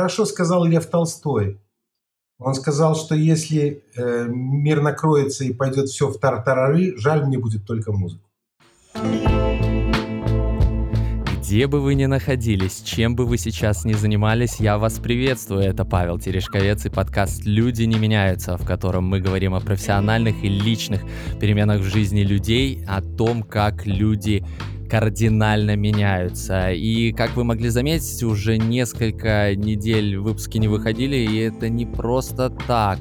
хорошо сказал Лев Толстой. Он сказал, что если э, мир накроется и пойдет все в тартарары, жаль мне будет только музыку. Где бы вы ни находились, чем бы вы сейчас ни занимались, я вас приветствую. Это Павел Терешковец и подкаст «Люди не меняются», в котором мы говорим о профессиональных и личных переменах в жизни людей, о том, как люди кардинально меняются. И, как вы могли заметить, уже несколько недель выпуски не выходили, и это не просто так.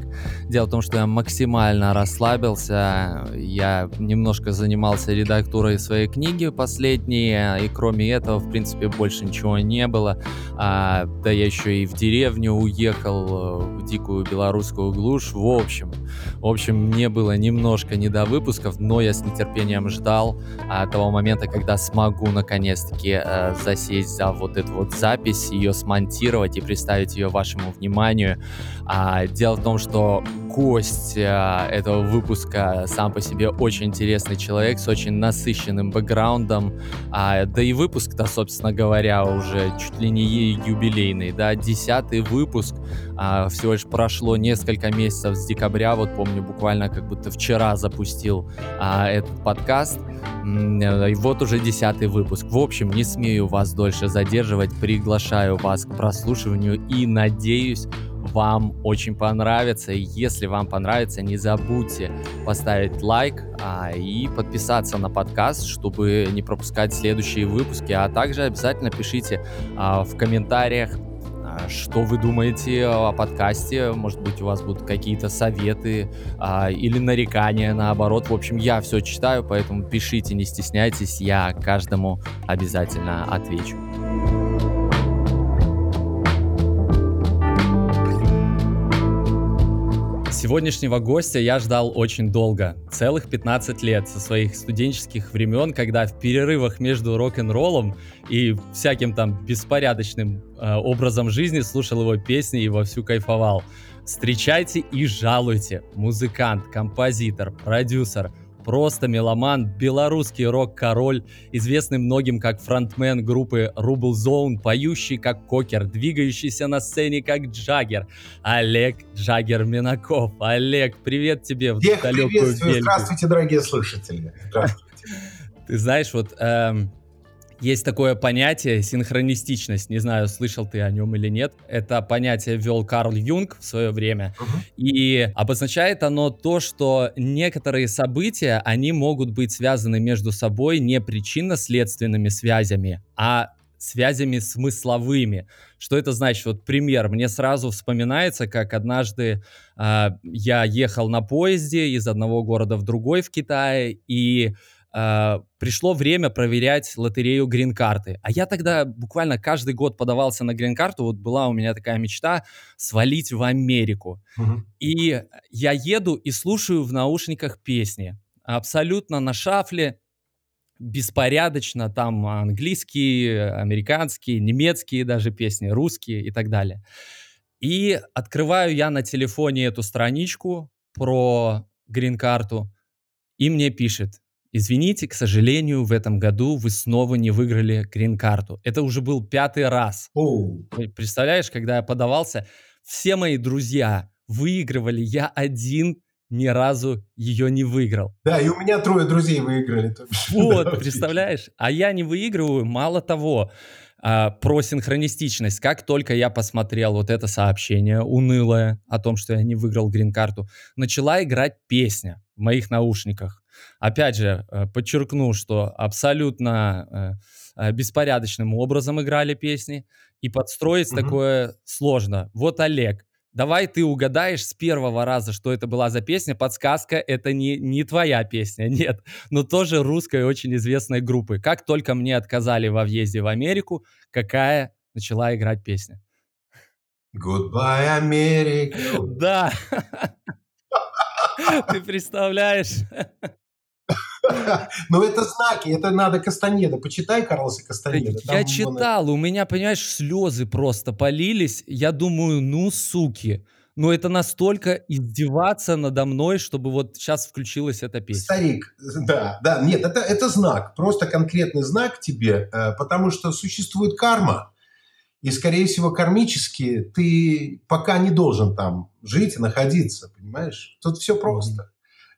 Дело в том, что я максимально расслабился, я немножко занимался редактурой своей книги последние, и кроме этого, в принципе, больше ничего не было. А, да я еще и в деревню уехал, в дикую белорусскую глушь. В общем, в общем, мне было немножко не до выпусков, но я с нетерпением ждал а, того момента, когда смогу наконец-таки э, засесть за вот эту вот запись, ее смонтировать и представить ее вашему вниманию. А, дело в том, что гость э, этого выпуска сам по себе очень интересный человек с очень насыщенным бэкграундом, а, да и выпуск-то, собственно говоря, уже чуть ли не юбилейный, да, десятый выпуск, а, всего лишь прошло несколько месяцев с декабря, вот помню, буквально как будто вчера запустил а, этот подкаст, и вот уже десятый выпуск. В общем, не смею вас дольше задерживать, приглашаю вас к прослушиванию и надеюсь, вам очень понравится. И если вам понравится, не забудьте поставить лайк а, и подписаться на подкаст, чтобы не пропускать следующие выпуски. А также обязательно пишите а, в комментариях, что вы думаете о подкасте? Может быть, у вас будут какие-то советы а, или нарекания, наоборот. В общем, я все читаю, поэтому пишите, не стесняйтесь, я каждому обязательно отвечу. Сегодняшнего гостя я ждал очень долго, целых 15 лет со своих студенческих времен, когда в перерывах между рок-н-роллом и всяким там беспорядочным э, образом жизни слушал его песни и вовсю кайфовал. Встречайте и жалуйте. Музыкант, композитор, продюсер, просто меломан, белорусский рок-король, известный многим как фронтмен группы Rubble Zone, поющий как кокер, двигающийся на сцене как Джаггер. Олег Джаггер Минаков. Олег, привет тебе в Всех далекую Бельгию. Здравствуйте, дорогие слушатели. Здравствуйте. Ты знаешь, вот эм, есть такое понятие синхронистичность, не знаю, слышал ты о нем или нет. Это понятие ввел Карл Юнг в свое время. Uh-huh. И обозначает оно то, что некоторые события, они могут быть связаны между собой не причинно-следственными связями, а связями смысловыми. Что это значит? Вот пример. Мне сразу вспоминается, как однажды э, я ехал на поезде из одного города в другой в Китае, и э, пришло время проверять лотерею грин-карты. А я тогда буквально каждый год подавался на грин-карту. Вот была у меня такая мечта свалить в Америку. Угу. И я еду и слушаю в наушниках песни. Абсолютно на шафле, беспорядочно, там английские, американские, немецкие даже песни, русские и так далее. И открываю я на телефоне эту страничку про грин-карту, и мне пишет, Извините, к сожалению, в этом году вы снова не выиграли грин-карту. Это уже был пятый раз. Oh. Представляешь, когда я подавался, все мои друзья выигрывали, я один ни разу ее не выиграл. Да, и у меня трое друзей выиграли. Вот, представляешь? А я не выигрываю, мало того, а, про синхронистичность. Как только я посмотрел вот это сообщение унылое о том, что я не выиграл грин-карту, начала играть песня в моих наушниках. Опять же, э, подчеркну, что абсолютно э, э, беспорядочным образом играли песни, и подстроить угу. такое сложно. Вот Олег, давай ты угадаешь с первого раза, что это была за песня. Подсказка, это не, не твоя песня, нет, но тоже русской очень известной группы. Как только мне отказали во въезде в Америку, какая начала играть песня? Goodbye, Америка. Да. Ты представляешь? Но это знаки, это надо Кастанеда. Почитай Карлоса Кастанеда. Я читал, у меня, понимаешь, слезы просто полились. Я думаю, ну, суки. Но это настолько издеваться надо мной, чтобы вот сейчас включилась эта песня. Старик, да, да, нет, это, это знак, просто конкретный знак тебе, э, потому что существует карма. И, скорее всего, кармически ты пока не должен там жить и находиться, понимаешь? Тут все просто.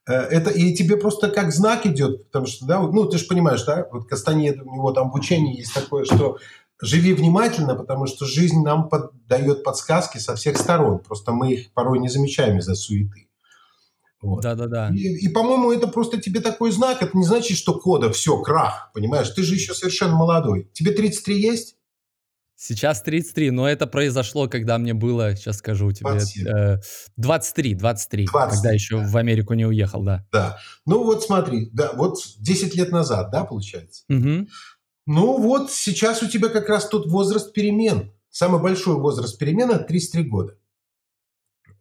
Э, это и тебе просто как знак идет, потому что, да, ну, ты же понимаешь, да, вот Кастаньет, у него там в учении есть такое, что живи внимательно, потому что жизнь нам под, дает подсказки со всех сторон, просто мы их порой не замечаем из-за суеты. Вот. Да-да-да. И, и, по-моему, это просто тебе такой знак, это не значит, что кода, все, крах, понимаешь, ты же еще совершенно молодой. Тебе 33 есть? Сейчас 33, но это произошло, когда мне было, сейчас скажу тебе, 27. 23, 23, 20, когда еще да. в Америку не уехал, да. Да. Ну вот смотри, да, вот 10 лет назад, да, получается? Угу. Ну вот сейчас у тебя как раз тот возраст перемен. Самый большой возраст перемен – это 33 года.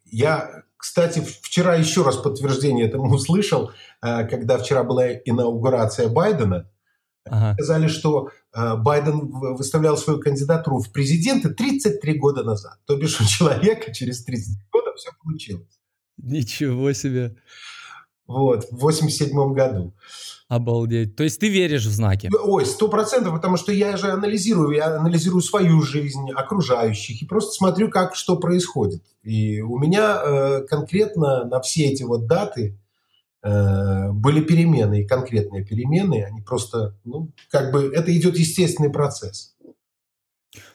Я, кстати, вчера еще раз подтверждение этому услышал, э, когда вчера была инаугурация Байдена. Ага. Сказали, что Э, Байден выставлял свою кандидатуру в президенты 33 года назад. То бишь у человека через 30 года все получилось. Ничего себе. Вот, в 87 году. Обалдеть. То есть ты веришь в знаки? Ой, сто процентов, потому что я же анализирую, я анализирую свою жизнь, окружающих, и просто смотрю, как что происходит. И у меня э, конкретно на все эти вот даты Э, были перемены, и конкретные перемены, они просто, ну, как бы, это идет естественный процесс.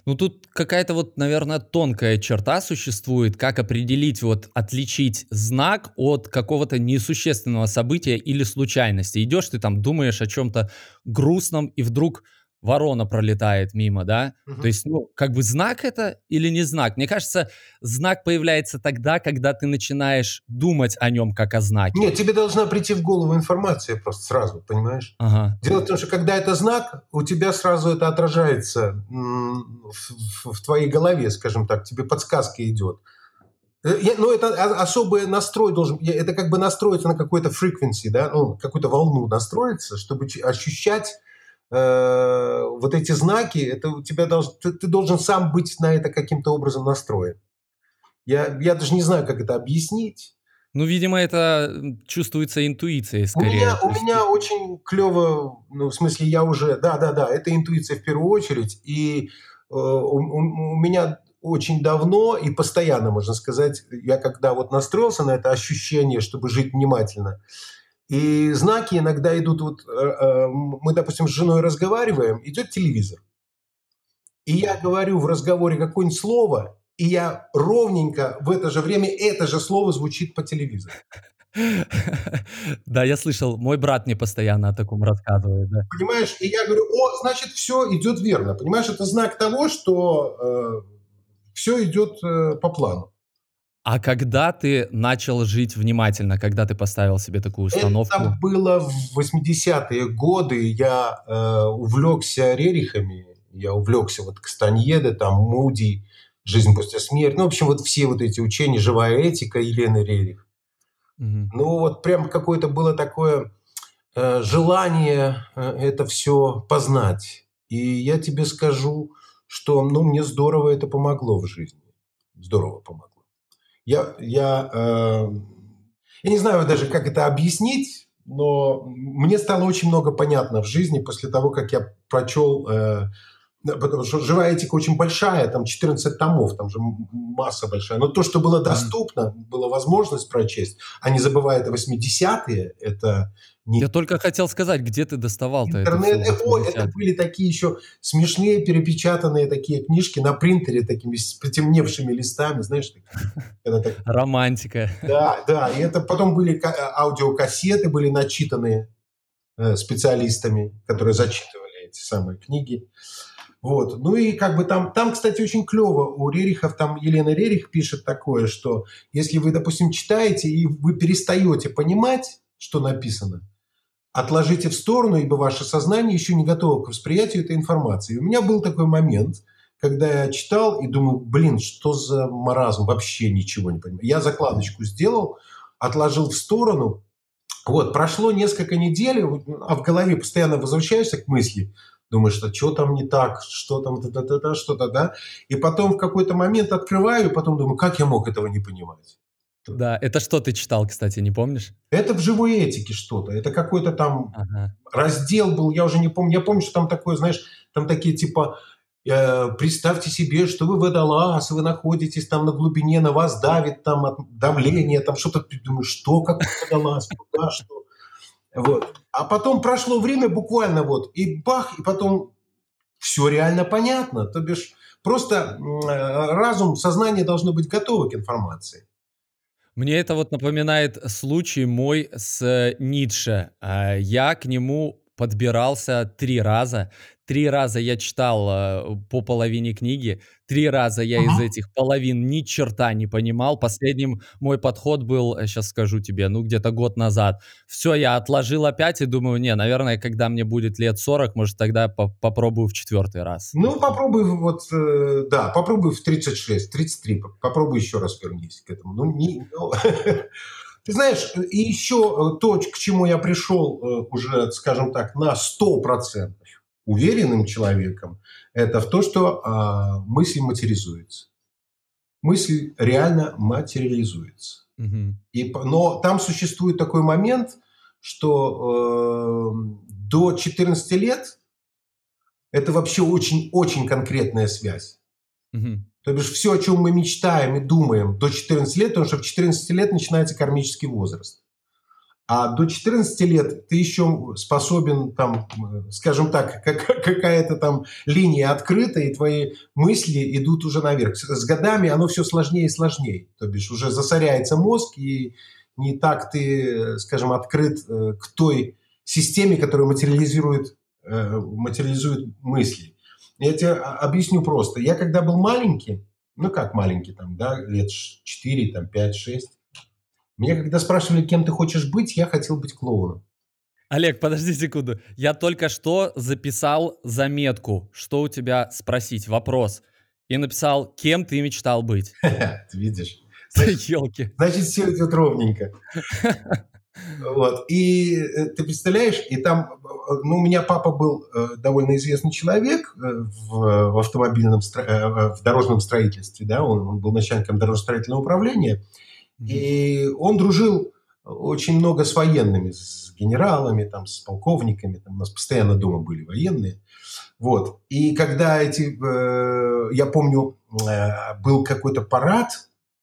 Ну, тут какая-то вот, наверное, тонкая черта существует, как определить, вот, отличить знак от какого-то несущественного события или случайности. Идешь ты там, думаешь о чем-то грустном, и вдруг ворона пролетает мимо, да? Угу. То есть, ну, как бы знак это или не знак? Мне кажется, знак появляется тогда, когда ты начинаешь думать о нем как о знаке. Нет, тебе должна прийти в голову информация просто сразу, понимаешь? Ага. Дело в том, что когда это знак, у тебя сразу это отражается в, в, в твоей голове, скажем так, тебе подсказка идет. Э, я, ну, это особый настрой должен, это как бы настроиться на какой-то frequency, да, ну, какую-то волну настроиться, чтобы ощущать Э, вот эти знаки, это у тебя должен, ты, ты должен сам быть на это каким-то образом настроен. Я, я даже не знаю, как это объяснить. Ну, видимо, это чувствуется интуицией скорее. У меня, у меня очень клево, ну, в смысле, я уже, да-да-да, это интуиция в первую очередь, и э, у, у меня очень давно и постоянно, можно сказать, я когда вот настроился на это ощущение, чтобы жить внимательно, и знаки иногда идут, вот э, э, мы, допустим, с женой разговариваем, идет телевизор. И я говорю в разговоре какое-нибудь слово, и я ровненько в это же время это же слово звучит по телевизору. Да, я слышал, мой брат мне постоянно о таком рассказывает. Да. Понимаешь, и я говорю, о, значит, все идет верно. Понимаешь, это знак того, что э, все идет э, по плану. А когда ты начал жить внимательно, когда ты поставил себе такую установку? Это было в 80-е годы. Я э, увлекся Рерихами, я увлекся вот Кастаньеде, там Муди, «Жизнь после смерти». Ну, в общем, вот все вот эти учения, «Живая этика» Елены Рерих. Угу. Ну, вот прям какое-то было такое э, желание э, это все познать. И я тебе скажу, что, ну, мне здорово это помогло в жизни. Здорово помогло. Я, я, э, я не знаю даже, как это объяснить, но мне стало очень много понятно в жизни после того, как я прочел э, потому что живая этика очень большая, там 14 томов, там же масса большая. Но то, что было доступно, была возможность прочесть, а не забывая это 80-е, это не... Я только хотел сказать, где ты доставал-то Интернет, это? О, это были такие еще смешные перепечатанные такие книжки на принтере, такими с потемневшими листами, знаешь. Так... Романтика. Да, да. И это потом были аудиокассеты, были начитанные э, специалистами, которые зачитывали эти самые книги. Вот. Ну и как бы там, там, кстати, очень клево. У Рерихов, там Елена Рерих пишет такое, что если вы, допустим, читаете и вы перестаете понимать, что написано, отложите в сторону, ибо ваше сознание еще не готово к восприятию этой информации. И у меня был такой момент, когда я читал и думаю, блин, что за маразм, вообще ничего не понимаю. Я закладочку сделал, отложил в сторону, вот, прошло несколько недель, а в голове постоянно возвращаешься к мысли – думаешь, что что там не так, что там, да, да, да, что-то, да. И потом в какой-то момент открываю, и потом думаю, как я мог этого не понимать? Да, это что ты читал, кстати, не помнишь? Это в живой этике что-то. Это какой-то там ага. раздел был, я уже не помню. Я помню, что там такое, знаешь, там такие типа Э, представьте себе, что вы водолаз, вы находитесь там на глубине, на вас давит там от давление, там что-то, ты думаешь, что, как водолаз, куда, что. Вот. А потом прошло время буквально вот, и бах, и потом все реально понятно. То бишь просто э, разум, сознание должно быть готово к информации. Мне это вот напоминает случай мой с Ницше. А, я к нему подбирался три раза. Три раза я читал э, по половине книги, три раза я из этих половин ни черта не понимал. Последним мой подход был, сейчас э, скажу тебе, ну где-то год назад. Все, я отложил опять и думаю, не, наверное, когда мне будет лет 40, может тогда по попробую в четвертый раз. Ну попробуй вот, э, да, попробуй в 36, 33, попробуй еще раз вернись к этому. Ну, не, ну, Ты знаешь, и еще то, к чему я пришел уже, скажем так, на 100%, уверенным человеком, это в то, что а, мысль материализуется. Мысль реально материализуется. Угу. И, но там существует такой момент, что э, до 14 лет это вообще очень-очень конкретная связь. Угу. То бишь все, о чем мы мечтаем и думаем до 14 лет, потому что в 14 лет начинается кармический возраст. А до 14 лет ты еще способен, там, скажем так, как, какая-то там линия открыта, и твои мысли идут уже наверх. С годами оно все сложнее и сложнее. То бишь уже засоряется мозг, и не так ты, скажем, открыт э, к той системе, которая материализирует, э, материализует мысли. Я тебе объясню просто. Я когда был маленький, ну как маленький, там, да, лет 4, там, 5, 6, меня когда спрашивали, кем ты хочешь быть, я хотел быть клоуном. Олег, подожди секунду. Я только что записал заметку, что у тебя спросить, вопрос. И написал, кем ты мечтал быть. Ты видишь? Елки. Значит, все идет ровненько. Вот. И э, ты представляешь, и там, ну, у меня папа был э, довольно известный человек э, в, в автомобильном, в дорожном строительстве, да, он, он был начальником дорожно-строительного управления. И он дружил очень много с военными, с генералами, там, с полковниками. Там у нас постоянно дома были военные. Вот. И когда эти... Э, я помню, э, был какой-то парад,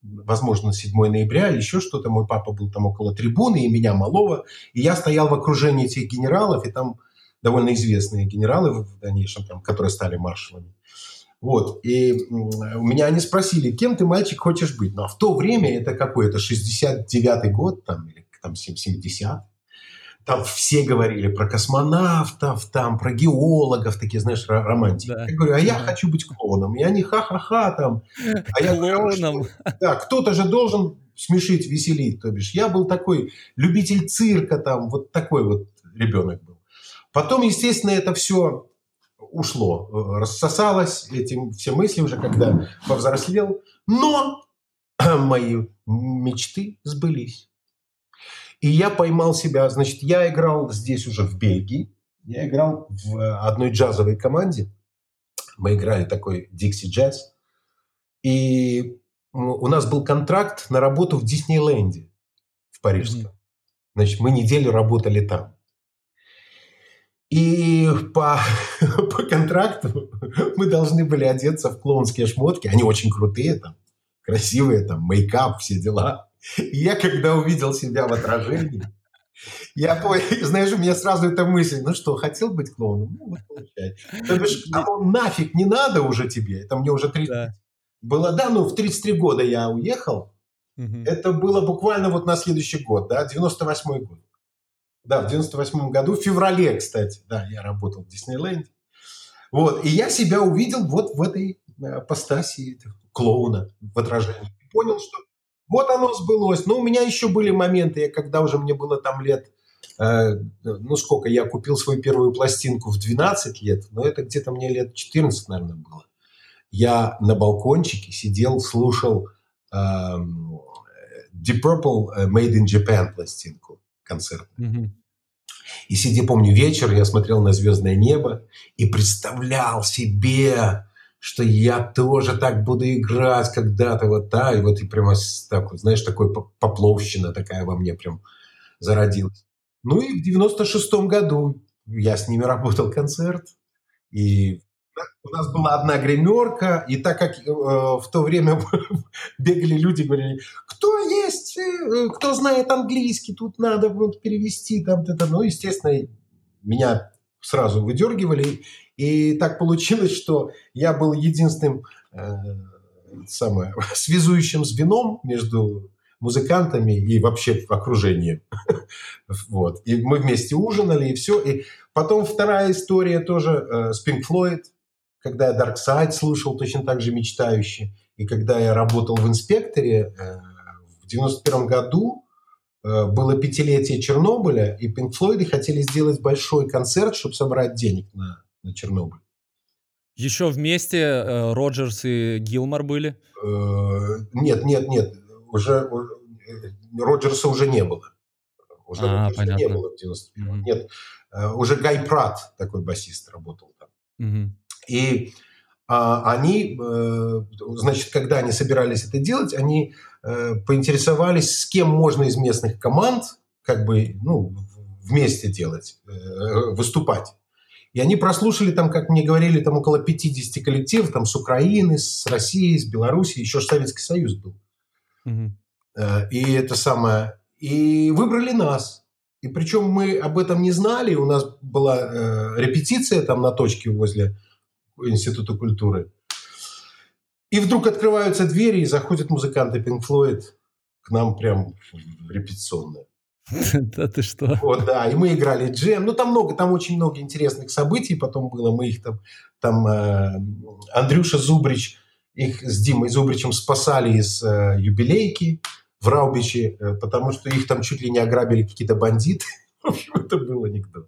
возможно, 7 ноября, еще что-то. Мой папа был там около трибуны, и меня малого. И я стоял в окружении этих генералов, и там довольно известные генералы в дальнейшем, там, которые стали маршалами. Вот. И у меня они спросили, кем ты, мальчик, хочешь быть? Ну, а в то время это какой? Это 69-й год там, или там 70 там все говорили про космонавтов, там, про геологов, такие, знаешь, романтики. Да. Я говорю, а я да. хочу быть клоуном. И они ха-ха-ха там. А я клоуном. Да, кто-то же должен смешить, веселить. То бишь, я был такой любитель цирка, там, вот такой вот ребенок был. Потом, естественно, это все ушло, э, рассосалось эти все мысли уже, когда повзрослел. Но мои мечты сбылись. И я поймал себя, значит, я играл здесь уже в Бельгии, я играл в одной джазовой команде, мы играли такой Dixie Jazz, и у нас был контракт на работу в Диснейленде в Парижском. Значит, мы неделю работали там. И по, по контракту мы должны были одеться в клоунские шмотки. Они очень крутые, там, красивые, там, мейкап, все дела. И я, когда увидел себя в отражении, я понял, знаешь, у меня сразу эта мысль, ну что, хотел быть клоуном? Ну, вот получай. То бишь, а он нафиг не надо уже тебе, это мне уже 30. Да. Было, да, ну, в 33 года я уехал, угу. это было буквально вот на следующий год, да, 98 год. Да, в 98 году, в феврале, кстати, да, я работал в Диснейленде. Вот, и я себя увидел вот в этой э, апостасии клоуна в отражении. И понял, что вот оно сбылось. Но у меня еще были моменты, когда уже мне было там лет, э, ну сколько, я купил свою первую пластинку в 12 лет, но это где-то мне лет 14, наверное, было. Я на балкончике сидел, слушал э, Deep Purple э, Made in Japan пластинку Mm-hmm. И сидя, помню, вечер, я смотрел на звездное небо и представлял себе, что я тоже так буду играть когда-то вот, да, и вот и прямо так вот, знаешь, такой попловщина такая во мне прям зародилась. Ну и в 96-м году я с ними работал концерт, и у нас была одна гримерка, и так как э, в то время бегали люди, говорили, кто есть, э, кто знает английский, тут надо вот перевести, там, это, ну, естественно, меня сразу выдергивали, и так получилось, что я был единственным э, самое, связующим звеном между музыкантами и вообще окружением. вот. И мы вместе ужинали, и все. И потом вторая история тоже э, с Pink Floyd когда я Dark Side слушал точно так же мечтающе, и когда я работал в инспекторе э, 91 году, э, было пятилетие Чернобыля, и Pink Floyd хотели сделать большой концерт, чтобы собрать денег на, на Чернобыль. Еще вместе э, Роджерс и Гилмор были? Нет, нет, нет. Уже Роджерса уже не было. Уже а, Роджерса понятно. не было в 91 mm-hmm. Нет, уже Гай Прат, такой басист, работал там. Mm-hmm. И а, они, э, значит, когда они собирались это делать, они э, поинтересовались, с кем можно из местных команд как бы, ну, вместе делать, э, выступать. И они прослушали там, как мне говорили, там около 50 коллективов, там с Украины, с России, с Беларуси, еще Советский Союз был. Угу. И это самое... И выбрали нас. И причем мы об этом не знали. У нас была репетиция там на точке возле Института культуры. И вдруг открываются двери, и заходят музыканты Pink Floyd к нам прям в репетиционную. Да ты что? Вот, да, и мы играли джем. Ну, там много, там очень много интересных событий потом было. Мы их там, там э, Андрюша Зубрич, их с Димой Зубричем спасали из э, юбилейки в Раубиче, э, потому что их там чуть ли не ограбили какие-то бандиты. В общем, это был анекдот.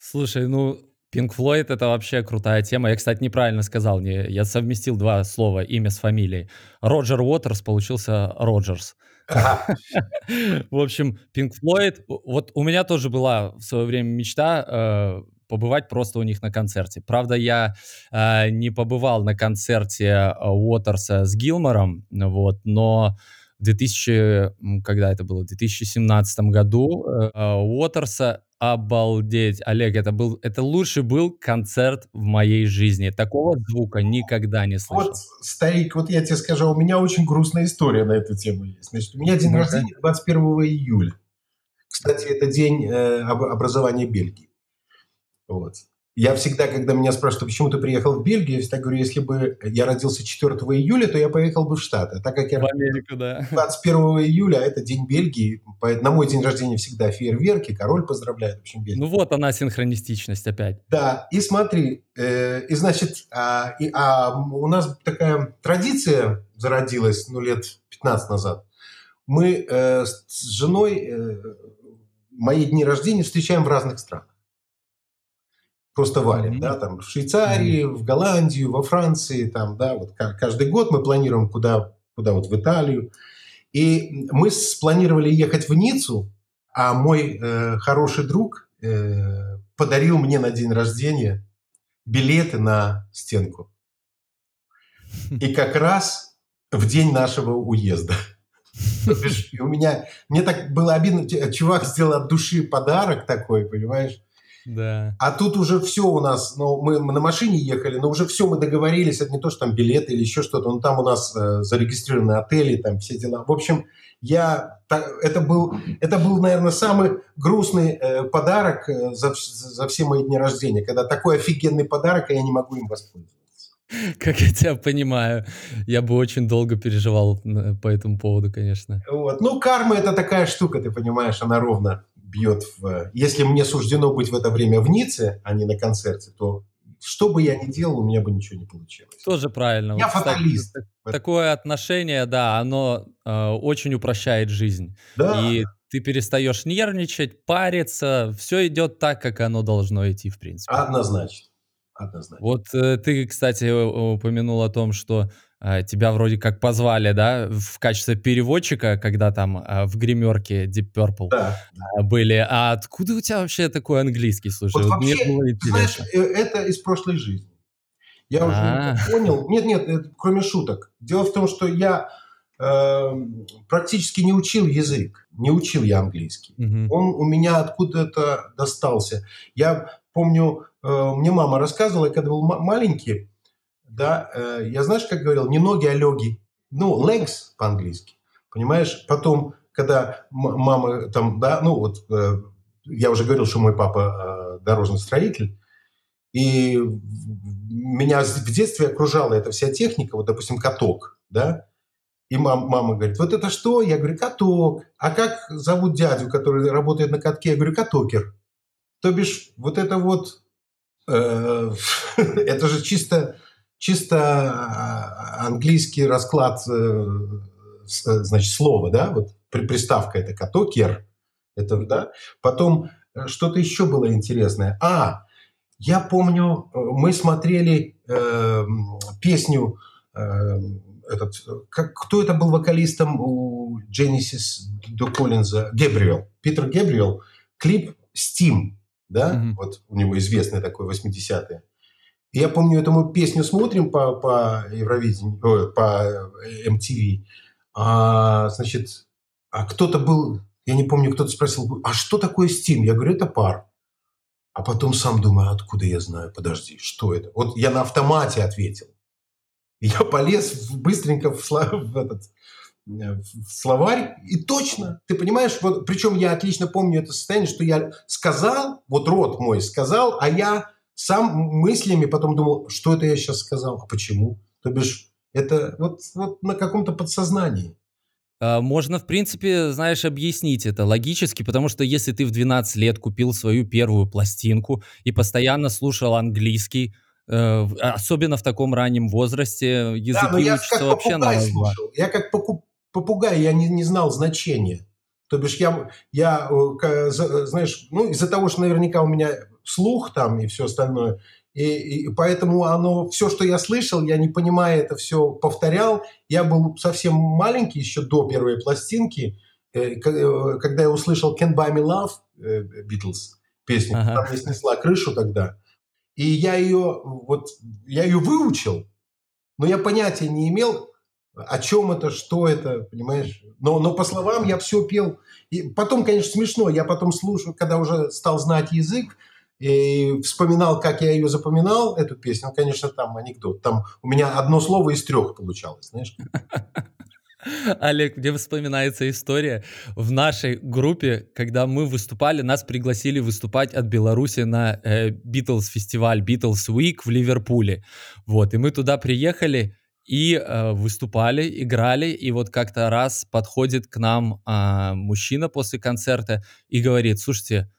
Слушай, ну, Pink Floyd — это вообще крутая тема. Я, кстати, неправильно сказал. Не, я совместил два слова, имя с фамилией. Роджер Уотерс получился Роджерс. В общем, Pink Floyd... Вот у меня тоже была в свое время мечта э, побывать просто у них на концерте. Правда, я э, не побывал на концерте Уотерса с Гилмором, вот, но в 2000, когда это было, в 2017 году э, Уотерса Обалдеть, Олег, это был, это лучший был концерт в моей жизни. Такого звука никогда не слышал. Вот, старик, вот я тебе скажу, у меня очень грустная история на эту тему есть. Значит, у меня день ну, рождения 21 июля. Кстати, это день э, образования Бельгии. Вот. Я всегда, когда меня спрашивают, почему ты приехал в Бельгию, я всегда говорю, если бы я родился 4 июля, то я поехал бы в Штаты. А так как я в Америку, да. 21 июля, это день Бельгии, на мой день рождения всегда фейерверки, король поздравляет, в общем, Бельгию. Ну вот она синхронистичность опять. Да, и смотри, э, и значит, а, и, а у нас такая традиция зародилась, ну, лет 15 назад. Мы э, с женой э, мои дни рождения встречаем в разных странах просто валим, mm-hmm. да, там в Швейцарии, mm-hmm. в Голландию, во Франции, там, да, вот каждый год мы планируем куда, куда вот в Италию. И мы спланировали ехать в Ниццу, а мой э, хороший друг э, подарил мне на день рождения билеты на стенку. И как раз в день нашего уезда. И у меня, мне так было обидно, чувак сделал от души подарок такой, понимаешь? Да. А тут уже все у нас, ну, мы, мы на машине ехали, но уже все мы договорились, это не то, что там билеты или еще что-то, но там у нас э, зарегистрированы отели, там все дела. В общем, я, это был, это был, наверное, самый грустный э, подарок э, за, за все мои дни рождения, когда такой офигенный подарок, а я не могу им воспользоваться. Как я тебя понимаю. Я бы очень долго переживал по этому поводу, конечно. Вот. Ну, карма – это такая штука, ты понимаешь, она ровно бьет в... Если мне суждено быть в это время в Ницце, а не на концерте, то что бы я ни делал, у меня бы ничего не получилось. Тоже правильно. Я вот, фаталист. Кстати, такое отношение, да, оно э, очень упрощает жизнь. Да. И ты перестаешь нервничать, париться, все идет так, как оно должно идти, в принципе. Однозначно. Однозначно. Вот э, ты, кстати, упомянул о том, что тебя вроде как позвали, да, в качестве переводчика, когда там э, в гримерке Deep Purple да. были. А откуда у тебя вообще такой английский? Слушай, вот вообще, мне было интересно. Знаешь, это из прошлой жизни. Я уже А-а-а. понял. Нет, нет, кроме шуток. Дело в том, что я э, практически не учил язык, не учил я английский. Угу. Он у меня откуда-то достался. Я помню, э, мне мама рассказывала, когда был маленький, да, э, я знаешь, как говорил, не ноги, а леги. Ну, legs по-английски, понимаешь? Потом, когда мама там, да, ну вот, э, я уже говорил, что мой папа дорожный строитель, и меня в детстве окружала эта вся техника, вот, допустим, каток, да, и мам, мама говорит, вот это что? Я говорю, каток. А как зовут дядю, который работает на катке? Я говорю, катокер. То бишь, вот это вот, э, это же чисто, чисто а, английский расклад, э, э, значит, слова, да, вот приставка это катокер, это, да. Потом э, что-то еще было интересное. А, я помню, э, мы смотрели э, песню э, этот, как, кто это был вокалистом у Genesis до Коллинза? Гебриэл. Питер Гебриэл. Клип «Steam», да? Mm-hmm. Вот у него известный такой 80-е. И я помню, эту песню смотрим по, по Евровидению, по MTV. А, значит, а кто-то был, я не помню, кто-то спросил, а что такое Steam? Я говорю, это пар. А потом сам думаю, откуда я знаю, подожди, что это? Вот я на автомате ответил. я полез быстренько в, в, этот, в словарь, и точно, ты понимаешь, вот, причем я отлично помню это состояние, что я сказал, вот рот мой сказал, а я сам мыслями потом думал, что это я сейчас сказал, а почему? То бишь, это вот, вот на каком-то подсознании. А, можно, в принципе, знаешь, объяснить это логически, потому что если ты в 12 лет купил свою первую пластинку и постоянно слушал английский, э, особенно в таком раннем возрасте, языки да, я учатся как вообще на раз Я как попугай, я не, не знал значения. То бишь я, я, э, знаешь, ну из-за того, что наверняка у меня слух там и все остальное, и, и поэтому оно, все, что я слышал, я не понимая это все повторял. Я был совсем маленький еще до первой пластинки, э, э, когда я услышал Can't Buy Me Love, Beatles, песню, ага. там не снесла крышу тогда. И я ее, вот, я ее выучил, но я понятия не имел, о чем это, что это, понимаешь? Но, но по словам я все пел. И потом, конечно, смешно. Я потом слушаю, когда уже стал знать язык, и вспоминал, как я ее запоминал, эту песню, конечно, там анекдот. Там у меня одно слово из трех получалось, знаешь. Олег, мне вспоминается история в нашей группе, когда мы выступали, нас пригласили выступать от Беларуси на э, Beatles фестиваль Beatles Week в Ливерпуле. Вот, и мы туда приехали и э, выступали, играли, и вот как-то раз подходит к нам э, мужчина после концерта и говорит, слушайте,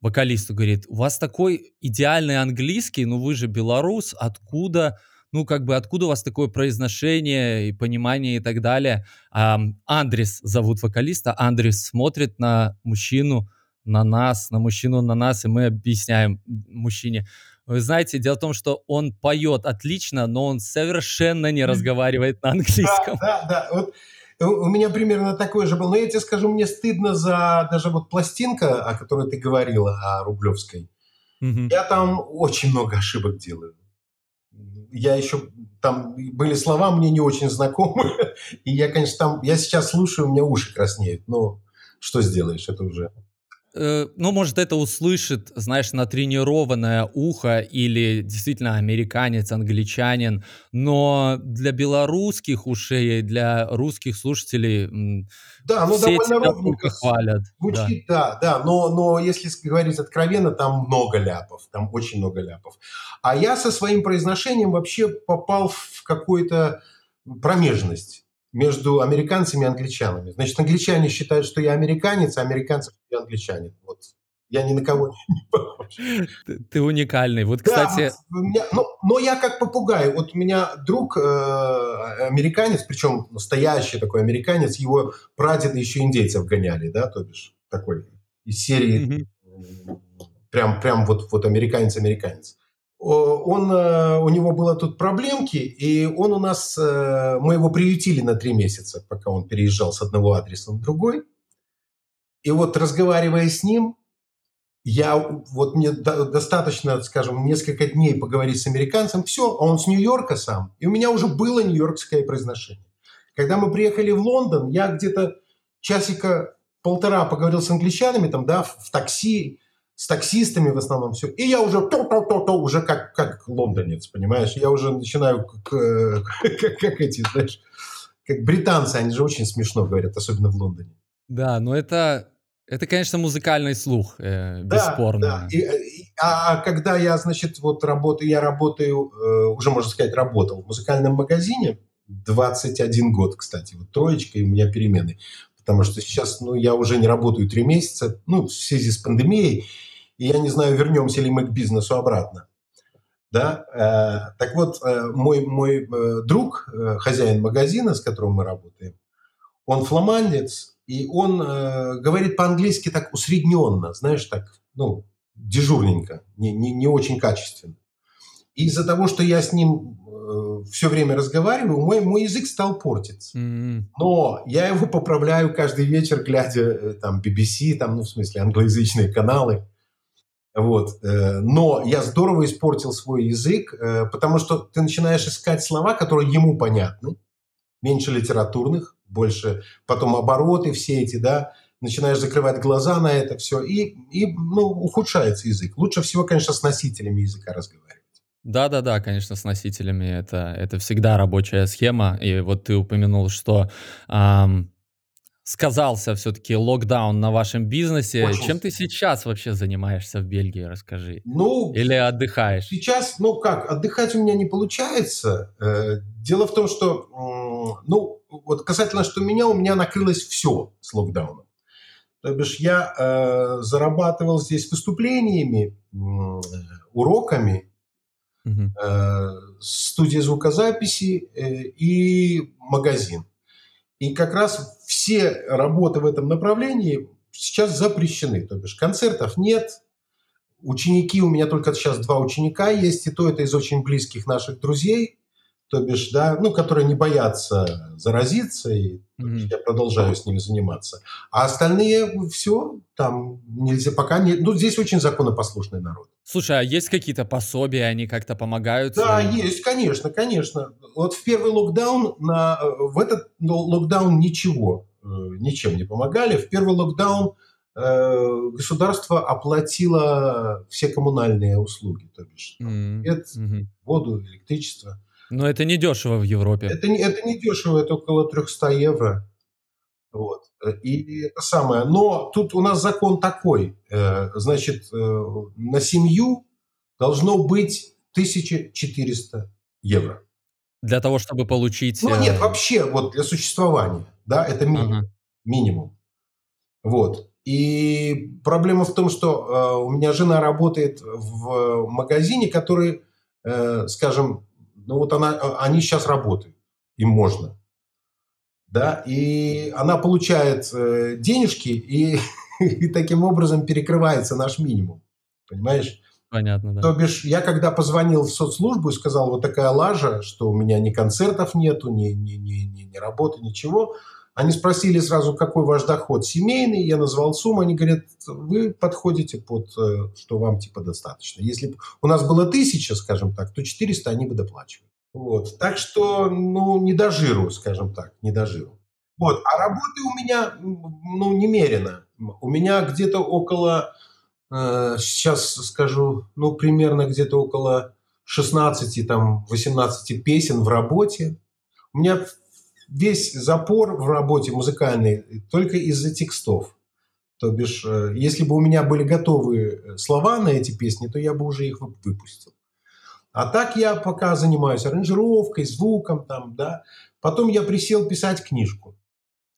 вокалисту говорит, у вас такой идеальный английский, ну вы же белорус, откуда, ну как бы откуда у вас такое произношение и понимание и так далее. А, Андрес зовут вокалиста, Андрес смотрит на мужчину, на нас, на мужчину, на нас, и мы объясняем мужчине, вы знаете, дело в том, что он поет отлично, но он совершенно не разговаривает на английском. Да, да, да. Вот у меня примерно такое же было. Но я тебе скажу, мне стыдно за даже вот пластинка, о которой ты говорила, о Рублевской. Угу. Я там очень много ошибок делаю. Я еще там были слова мне не очень знакомы, и я, конечно, там я сейчас слушаю, у меня уши краснеют, но что сделаешь, это уже Э, ну, может, это услышит, знаешь, натренированное ухо или действительно американец, англичанин, но для белорусских ушей, для русских слушателей да, ну, все довольно ровненько хвалят. Звучит, да, да, да но, но если говорить откровенно, там много ляпов, там очень много ляпов. А я со своим произношением вообще попал в какую-то промежность между американцами и англичанами. Значит, англичане считают, что я американец, а американцы, что я англичанин. Вот. Я ни на кого не похож. Ты, ты уникальный. Вот, кстати... Да, меня, но, но я как попугай. Вот у меня друг э, американец, причем настоящий такой американец, его прадеды еще индейцев гоняли, да, то бишь такой из серии mm-hmm. прям, прям вот, вот американец-американец он, э, у него было тут проблемки, и он у нас, э, мы его приютили на три месяца, пока он переезжал с одного адреса на другой. И вот разговаривая с ним, я, вот мне достаточно, скажем, несколько дней поговорить с американцем, все, а он с Нью-Йорка сам, и у меня уже было нью-йоркское произношение. Когда мы приехали в Лондон, я где-то часика полтора поговорил с англичанами, там, да, в, в такси, с таксистами в основном все. И я уже то-то-то-то, уже как, как лондонец, понимаешь? Я уже начинаю как, как, как эти, знаешь, как британцы, они же очень смешно говорят, особенно в Лондоне. Да, но это, это конечно, музыкальный слух, э, бесспорно. Да, да. И, и, а когда я, значит, вот работаю, я работаю, э, уже, можно сказать, работал в музыкальном магазине, 21 год, кстати, вот троечка, и у меня перемены. Потому что сейчас, ну, я уже не работаю три месяца, ну, в связи с пандемией, и я не знаю, вернемся ли мы к бизнесу обратно. Да? Э, так вот, э, мой, мой э, друг, хозяин магазина, с которым мы работаем, он фламандец, и он говорит по-английски так усредненно, знаешь, так, ну, дежурненько, не, не, не очень качественно. И из-за того, что я с ним все время разговариваю, мой, мой язык стал портиться. Mm-hmm. Но я его поправляю каждый вечер, глядя там BBC, там, ну, в смысле, англоязычные каналы. Вот. Э, но я здорово испортил свой язык, э, потому что ты начинаешь искать слова, которые ему понятны, меньше литературных, больше потом обороты все эти, да, начинаешь закрывать глаза на это все, и, и ну, ухудшается язык. Лучше всего, конечно, с носителями языка разговаривать. Да-да-да, конечно, с носителями это, это всегда рабочая схема. И вот ты упомянул, что эм, сказался все-таки локдаун на вашем бизнесе. Очень. Чем ты сейчас вообще занимаешься в Бельгии, расскажи? Ну, Или отдыхаешь? Сейчас, ну как, отдыхать у меня не получается. Э, дело в том, что, ну, вот касательно, что меня, у меня накрылось все с локдауном. То бишь я э, зарабатывал здесь выступлениями, э, уроками, угу. э, студия звукозаписи э, и магазин. И как раз все работы в этом направлении сейчас запрещены. То бишь концертов нет, ученики, у меня только сейчас два ученика есть, и то это из очень близких наших друзей то бишь, да, ну, которые не боятся заразиться, и mm-hmm. я продолжаю с ними заниматься. А остальные все, там нельзя пока не... Ну, здесь очень законопослушный народ. Слушай, а есть какие-то пособия, они как-то помогают? Да, есть, конечно, конечно. Вот в первый локдаун, на, в этот локдаун ничего, э, ничем не помогали. В первый локдаун э, государство оплатило все коммунальные услуги, то бишь mm-hmm. mm-hmm. воду, электричество. Но это не дешево в Европе. Это не, это не дешево, это около 300 евро. Вот. И это самое. Но тут у нас закон такой. Э, значит, э, на семью должно быть 1400 евро. Для того, чтобы получить... Ну, нет, э, вообще, вот для существования. Да, это минимум. Ага. Минимум. Вот. И проблема в том, что у меня жена работает в магазине, который, скажем, ну вот она, а, они сейчас работают, им можно. Да, и она получает э, денежки, и, и таким образом перекрывается наш минимум. Понимаешь? Понятно, да. То бишь, я когда позвонил в соцслужбу и сказал, вот такая лажа, что у меня ни концертов нету, ни, ни, ни, ни, ни работы, ничего, они спросили сразу, какой ваш доход семейный, я назвал сумму, они говорят, вы подходите под, э, что вам типа достаточно. Если бы у нас было тысяча, скажем так, то 400 они бы доплачивали. Вот. Так что, ну, не до жиру, скажем так, не до жиру. Вот. А работы у меня, ну, немерено. У меня где-то около, э, сейчас скажу, ну, примерно где-то около 16, там, 18 песен в работе. У меня весь запор в работе музыкальный только из-за текстов. То бишь, э, если бы у меня были готовые э, слова на эти песни, то я бы уже их выпустил. А так я пока занимаюсь аранжировкой, звуком там, да. Потом я присел писать книжку.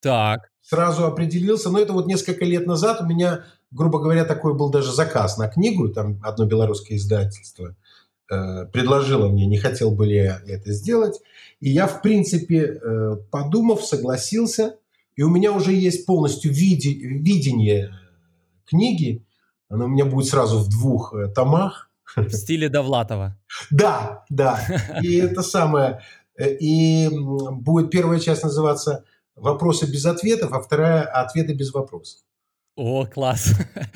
Так. Сразу определился, но это вот несколько лет назад у меня, грубо говоря, такой был даже заказ на книгу, там одно белорусское издательство э, предложило мне, не хотел бы ли я это сделать. И я, в принципе, э, подумав, согласился. И у меня уже есть полностью види, видение книги. Она у меня будет сразу в двух э, томах. В стиле Довлатова. Да, да. И это самое. И будет первая часть называться «Вопросы без ответов», а вторая «Ответы без вопросов». О, класс.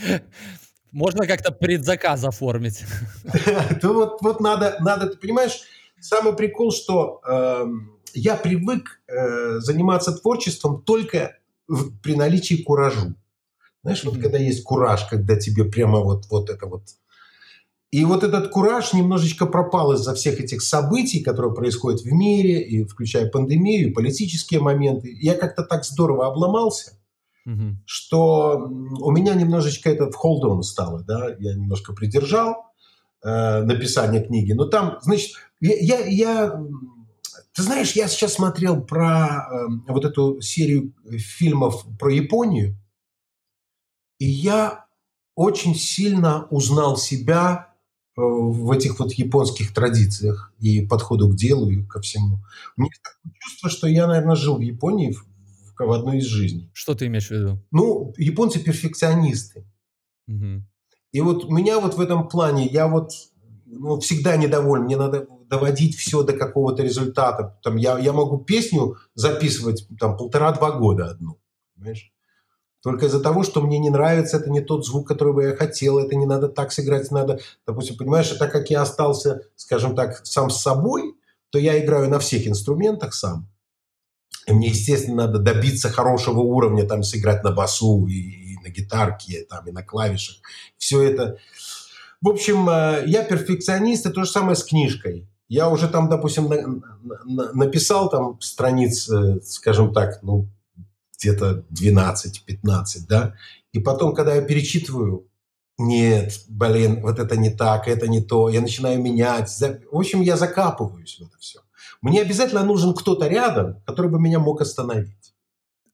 Можно как-то предзаказ оформить. То вот, вот надо, надо, ты понимаешь, самый прикол, что э, я привык э, заниматься творчеством только в, при наличии куражу. Знаешь, вот когда есть кураж, когда тебе прямо вот, вот это вот... И вот этот кураж немножечко пропал из-за всех этих событий, которые происходят в мире, и включая пандемию, и политические моменты. Я как-то так здорово обломался, угу. что у меня немножечко это в on стало, да, я немножко придержал э, написание книги. Но там, значит, я, я, я ты знаешь, я сейчас смотрел про э, вот эту серию фильмов про Японию, и я очень сильно узнал себя э, в этих вот японских традициях и подходу к делу и ко всему. У меня такое чувство, что я, наверное, жил в Японии в, в одной из жизней. Что ты имеешь в виду? Ну, японцы перфекционисты. Угу. И вот меня вот в этом плане, я вот ну, всегда недоволен, мне надо доводить все до какого-то результата. Там, я, я могу песню записывать там полтора-два года одну, понимаешь? Только из-за того, что мне не нравится, это не тот звук, который бы я хотел, это не надо так сыграть, надо, допустим, понимаешь, так как я остался, скажем так, сам с собой, то я играю на всех инструментах сам. Мне, естественно, надо добиться хорошего уровня, там, сыграть на басу и, и на гитарке, там, и на клавишах. Все это. В общем, э, я перфекционист, и то же самое с книжкой. Я уже там, допустим, на, на, написал там страниц, э, скажем так, ну, где-то 12-15, да, и потом, когда я перечитываю, нет, блин, вот это не так, это не то, я начинаю менять. В общем, я закапываюсь в это все. Мне обязательно нужен кто-то рядом, который бы меня мог остановить.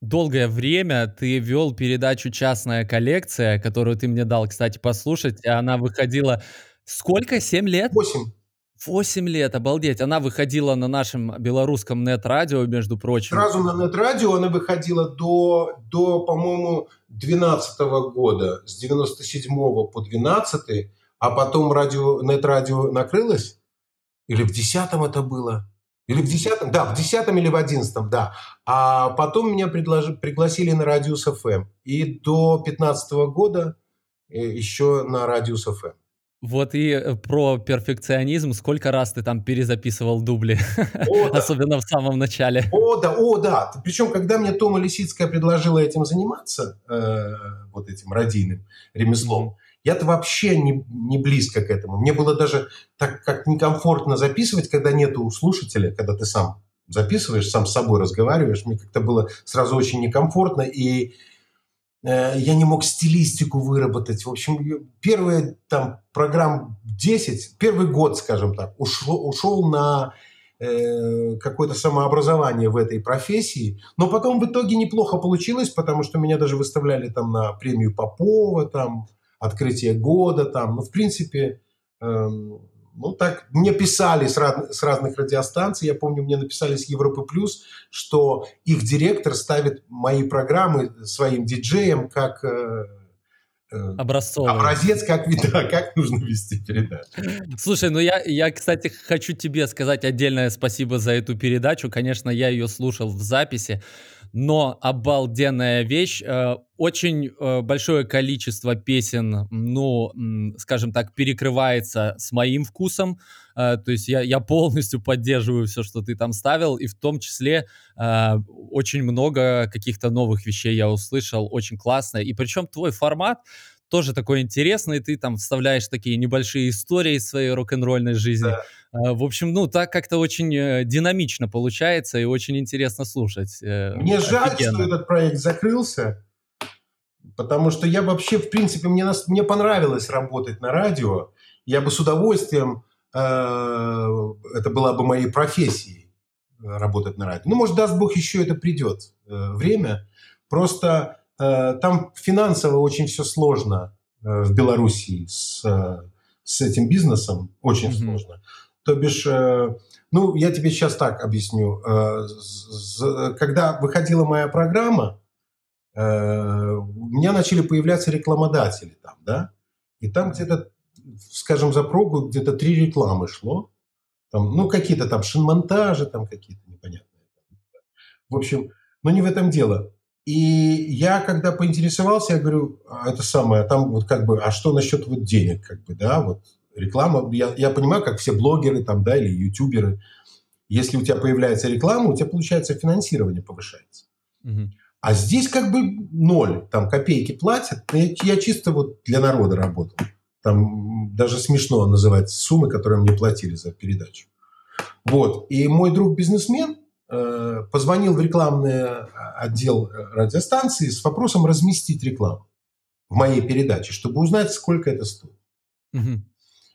Долгое время ты вел передачу «Частная коллекция», которую ты мне дал, кстати, послушать. Она выходила сколько? Семь лет? Восемь. 8 лет, обалдеть. Она выходила на нашем белорусском нет-радио, между прочим. Сразу на нет-радио она выходила до, до по-моему, 12 года, с 97 по 12 а потом радио, нет-радио накрылось? Или в 10 это было? Или в 10 Да, в 10 или в 11 да. А потом меня предложи, пригласили на Радиус ФМ. И до 15 года э, еще на Радиус ФМ. Вот и э, про перфекционизм. Сколько раз ты там перезаписывал дубли? О, да. Особенно в самом начале. О, да, о, да. Причем, когда мне Тома Лисицкая предложила этим заниматься, э, вот этим радийным ремеслом, я-то вообще не, не близко к этому. Мне было даже так как некомфортно записывать, когда нету слушателя, когда ты сам записываешь, сам с собой разговариваешь. Мне как-то было сразу очень некомфортно. И Э, я не мог стилистику выработать. В общем, первые там программ 10, первый год, скажем так, ушел, ушел на э, какое-то самообразование в этой профессии. Но потом в итоге неплохо получилось, потому что меня даже выставляли там на премию Попова, там, открытие года, там. Ну, в принципе, эм, ну, так, мне писали с, раз, с разных радиостанций, я помню, мне написали с Европы Плюс, что их директор ставит мои программы своим диджеем как э, э Образцовый. Образец, как, да, как нужно вести передачу. Слушай, ну я, я, кстати, хочу тебе сказать отдельное спасибо за эту передачу. Конечно, я ее слушал в записи но обалденная вещь. Э, очень э, большое количество песен, ну, скажем так, перекрывается с моим вкусом. Э, то есть я, я полностью поддерживаю все, что ты там ставил, и в том числе очень много каких-то новых вещей я услышал, очень классно. И причем твой формат, тоже такой интересный, ты там вставляешь такие небольшие истории из своей рок-н-ролльной жизни. Да. А, в общем, ну, так как-то очень э, динамично получается и очень интересно слушать. Э, мне Офигенно. жаль, что этот проект закрылся, потому что я вообще, в принципе, мне, мне понравилось работать на радио. Я бы с удовольствием, э, это была бы моей профессией, работать на радио. Ну, может, даст Бог, еще это придет время. Просто там финансово очень все сложно э, в Белоруссии с, э, с этим бизнесом, очень mm-hmm. сложно. То бишь, ну, я тебе сейчас так объясню. Когда выходила моя программа, у меня начали появляться рекламодатели там, да, и там где-то, скажем, за прогу где-то три рекламы шло. Там, ну, какие-то там шинмонтажи, там какие-то непонятные. В общем, но не в этом дело. И я, когда поинтересовался, я говорю, «А это самое, там вот как бы, а что насчет вот денег, как бы, да, вот реклама, я, я понимаю, как все блогеры там, да, или ютуберы, если у тебя появляется реклама, у тебя, получается, финансирование повышается. Угу. А здесь как бы ноль, там копейки платят. Я, я чисто вот для народа работал. Там даже смешно называть суммы, которые мне платили за передачу. Вот. И мой друг бизнесмен позвонил в рекламный отдел радиостанции с вопросом разместить рекламу в моей передаче, чтобы узнать, сколько это стоит. Угу.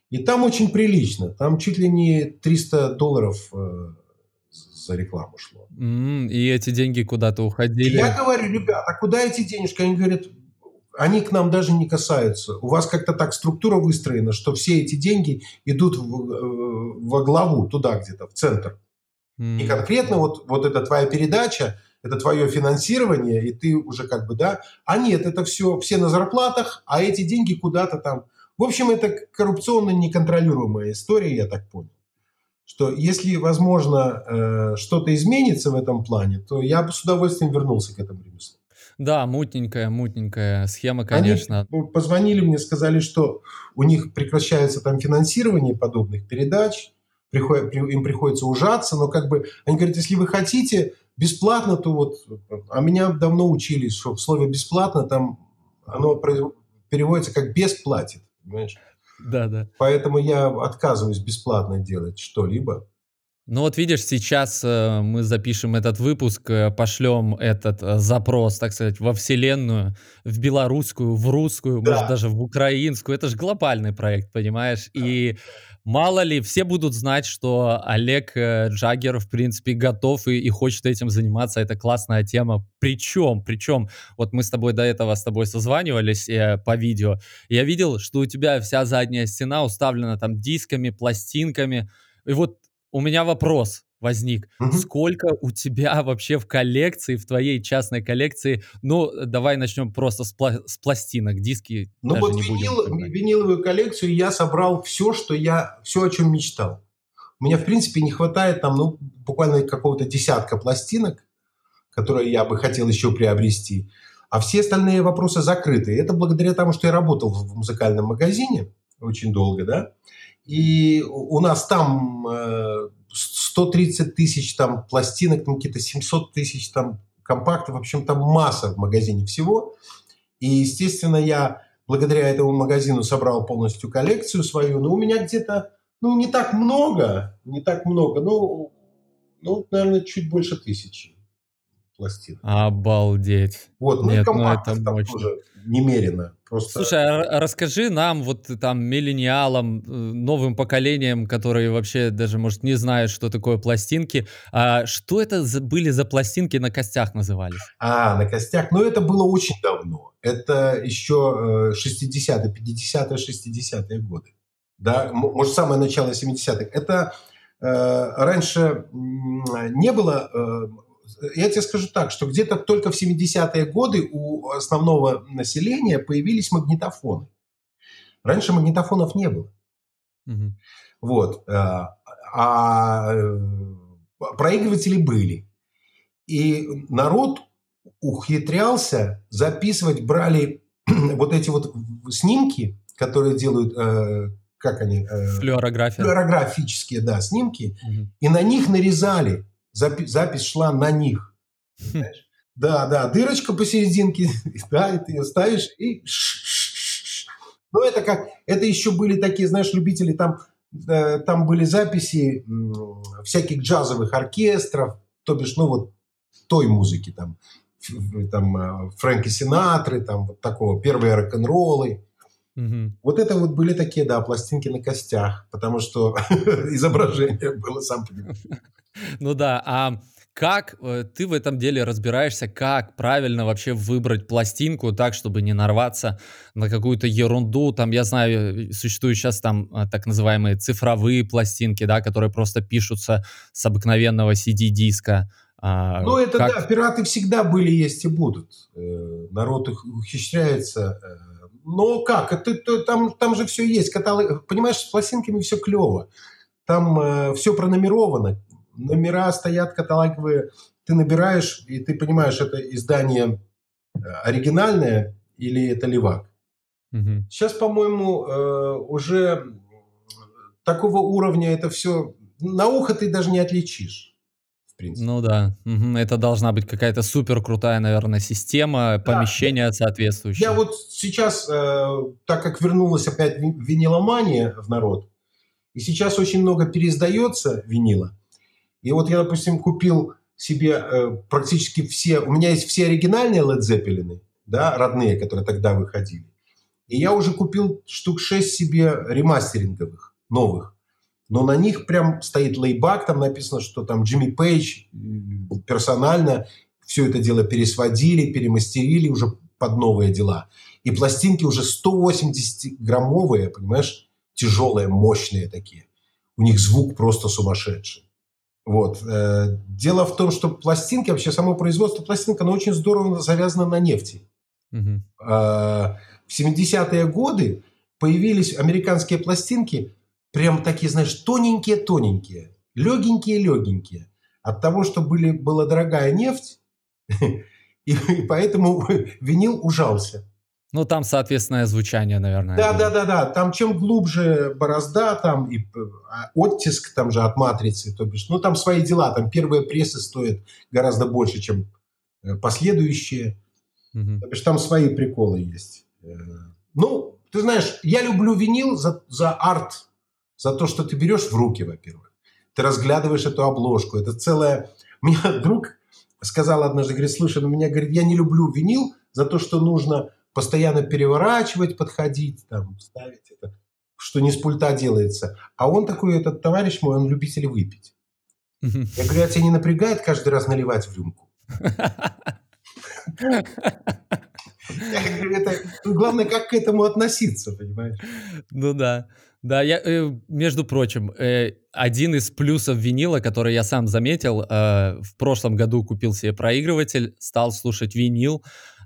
И там очень прилично. Там чуть ли не 300 долларов э, за рекламу шло. И эти деньги куда-то уходили? Я говорю, ребята, а куда эти денежки? Они говорят, они к нам даже не касаются. У вас как-то так структура выстроена, что все эти деньги идут в, э, во главу, туда где-то, в центр. Mm. И конкретно вот, вот эта твоя передача, это твое финансирование, и ты уже как бы, да. А нет, это все, все на зарплатах, а эти деньги куда-то там. В общем, это коррупционно неконтролируемая история, я так понял что если, возможно, э, что-то изменится в этом плане, то я бы с удовольствием вернулся к этому ремеслу. Да, мутненькая, мутненькая схема, конечно. Они позвонили мне, сказали, что у них прекращается там финансирование подобных передач, приходит, им приходится ужаться, но как бы они говорят, если вы хотите бесплатно, то вот, а меня давно учили, что в слове бесплатно там оно переводится как бесплатит, понимаешь? Да, да. Поэтому я отказываюсь бесплатно делать что-либо. Ну вот видишь, сейчас э, мы запишем этот выпуск, э, пошлем этот э, запрос, так сказать, во вселенную, в белорусскую, в русскую, да. может даже в украинскую. Это же глобальный проект, понимаешь? Да. И мало ли, все будут знать, что Олег э, Джаггер, в принципе, готов и, и хочет этим заниматься. Это классная тема. Причем, причем, вот мы с тобой до этого с тобой созванивались э, по видео. Я видел, что у тебя вся задняя стена уставлена там дисками, пластинками. И вот у меня вопрос возник. Угу. Сколько у тебя вообще в коллекции, в твоей частной коллекции? Ну, давай начнем просто с, пла- с пластинок, диски. Ну вот винил, виниловую коллекцию я собрал все, что я, все, о чем мечтал. У меня, в принципе, не хватает там, ну, буквально какого-то десятка пластинок, которые я бы хотел еще приобрести. А все остальные вопросы закрыты. Это благодаря тому, что я работал в музыкальном магазине очень долго, да. И у нас там 130 э, тысяч там пластинок, там какие-то 700 тысяч там компактов, в общем, там масса в магазине всего. И, естественно, я благодаря этому магазину собрал полностью коллекцию свою, но у меня где-то, ну, не так много, не так много, ну, ну наверное, чуть больше тысячи пластинок. Обалдеть. Вот, ну Нет, компактов ну, это там мощно. тоже немерено. Просто... Слушай, а расскажи нам, вот там, миллениалам, э, новым поколениям, которые вообще даже, может, не знают, что такое пластинки, а что это за, были за пластинки на костях назывались? А, на костях? Ну, это было очень давно. Это еще 60-е, 50-е, 60-е годы. Да, может, самое начало 70-х. Это э, раньше не было э, я тебе скажу так, что где-то только в 70-е годы у основного населения появились магнитофоны. Раньше магнитофонов не было. Угу. Вот. А, а проигрыватели были. И народ ухитрялся записывать, брали вот эти вот снимки, которые делают, э, как они? Э, Флюорография. Флюорографические, да, снимки, угу. и на них нарезали запись, запись шла на них. Понимаешь? Да, да, дырочка посерединке, да, и ты ее ставишь и ну, это как, это еще были такие, знаешь, любители, там, э, там были записи всяких джазовых оркестров, то бишь, ну, вот той музыки, там, там э, Фрэнки Синатры, там, вот такого, первые рок-н-роллы. Угу. Вот это вот были такие, да, пластинки на костях, потому что изображение было, сам понимаешь. Ну да, а как э, ты в этом деле разбираешься, как правильно вообще выбрать пластинку так, чтобы не нарваться на какую-то ерунду? Там, я знаю, существуют сейчас там э, так называемые цифровые пластинки, да, которые просто пишутся с обыкновенного CD-диска. А, ну, это как... да, пираты всегда были, есть и будут. Э, народ их ухищряется. Но как? Это, это, там, там же все есть. Каталог... Понимаешь, с пластинками все клево. Там э, все пронумеровано номера стоят каталоговые, ты набираешь, и ты понимаешь, это издание э, оригинальное или это левак. Угу. Сейчас, по-моему, э, уже такого уровня это все... На ухо ты даже не отличишь, принципе. Ну да. Это должна быть какая-то супер крутая, наверное, система, Да, помещение я соответствующее. вот сейчас, э, так как вернулась опять ви виниломания в народ, и сейчас очень много переиздается винила. И вот я, допустим, купил себе э, практически все... У меня есть все оригинальные Led Zeppelin, да, родные, которые тогда выходили. И я уже купил штук 6 себе ремастеринговых, новых. Но на них прям стоит лейбак, там написано, что там Джимми Пейдж персонально все это дело пересводили, перемастерили уже под новые дела. И пластинки уже 180-граммовые, понимаешь, тяжелые, мощные такие. У них звук просто сумасшедший. Вот. Э, дело в том, что пластинки, вообще само производство пластинок, оно очень здорово завязано на нефти. А, В 70-е годы появились американские пластинки, прям такие, знаешь, тоненькие-тоненькие, легенькие-легенькие. От того, что были, была дорогая нефть, и, и поэтому винил ужался. Ну, там соответственное звучание, наверное, Да, да, да, да. Там чем глубже борозда, там и п- а, оттиск там же от матрицы, то бишь, ну там свои дела. Там первые прессы стоят гораздо больше, чем э, последующие. Мгм. То бишь там свои приколы есть. Э, Ну, ты знаешь, я люблю винил за, за арт, за то, что ты берешь в руки, во-первых. Ты разглядываешь эту обложку. Это целая... Мне друг сказал однажды, говорит, слушай, ну меня, говорит, я не люблю винил за то, что нужно постоянно переворачивать, подходить, там, ставить это, что не с пульта делается. А он такой, этот товарищ мой, он любитель выпить. Я говорю, а тебя не напрягает каждый раз наливать в рюмку? Главное, как к этому относиться, понимаешь? Ну да. Да, я, э, между прочим, э, один из плюсов винила, который я сам заметил, э, в прошлом году купил себе проигрыватель, стал слушать винил,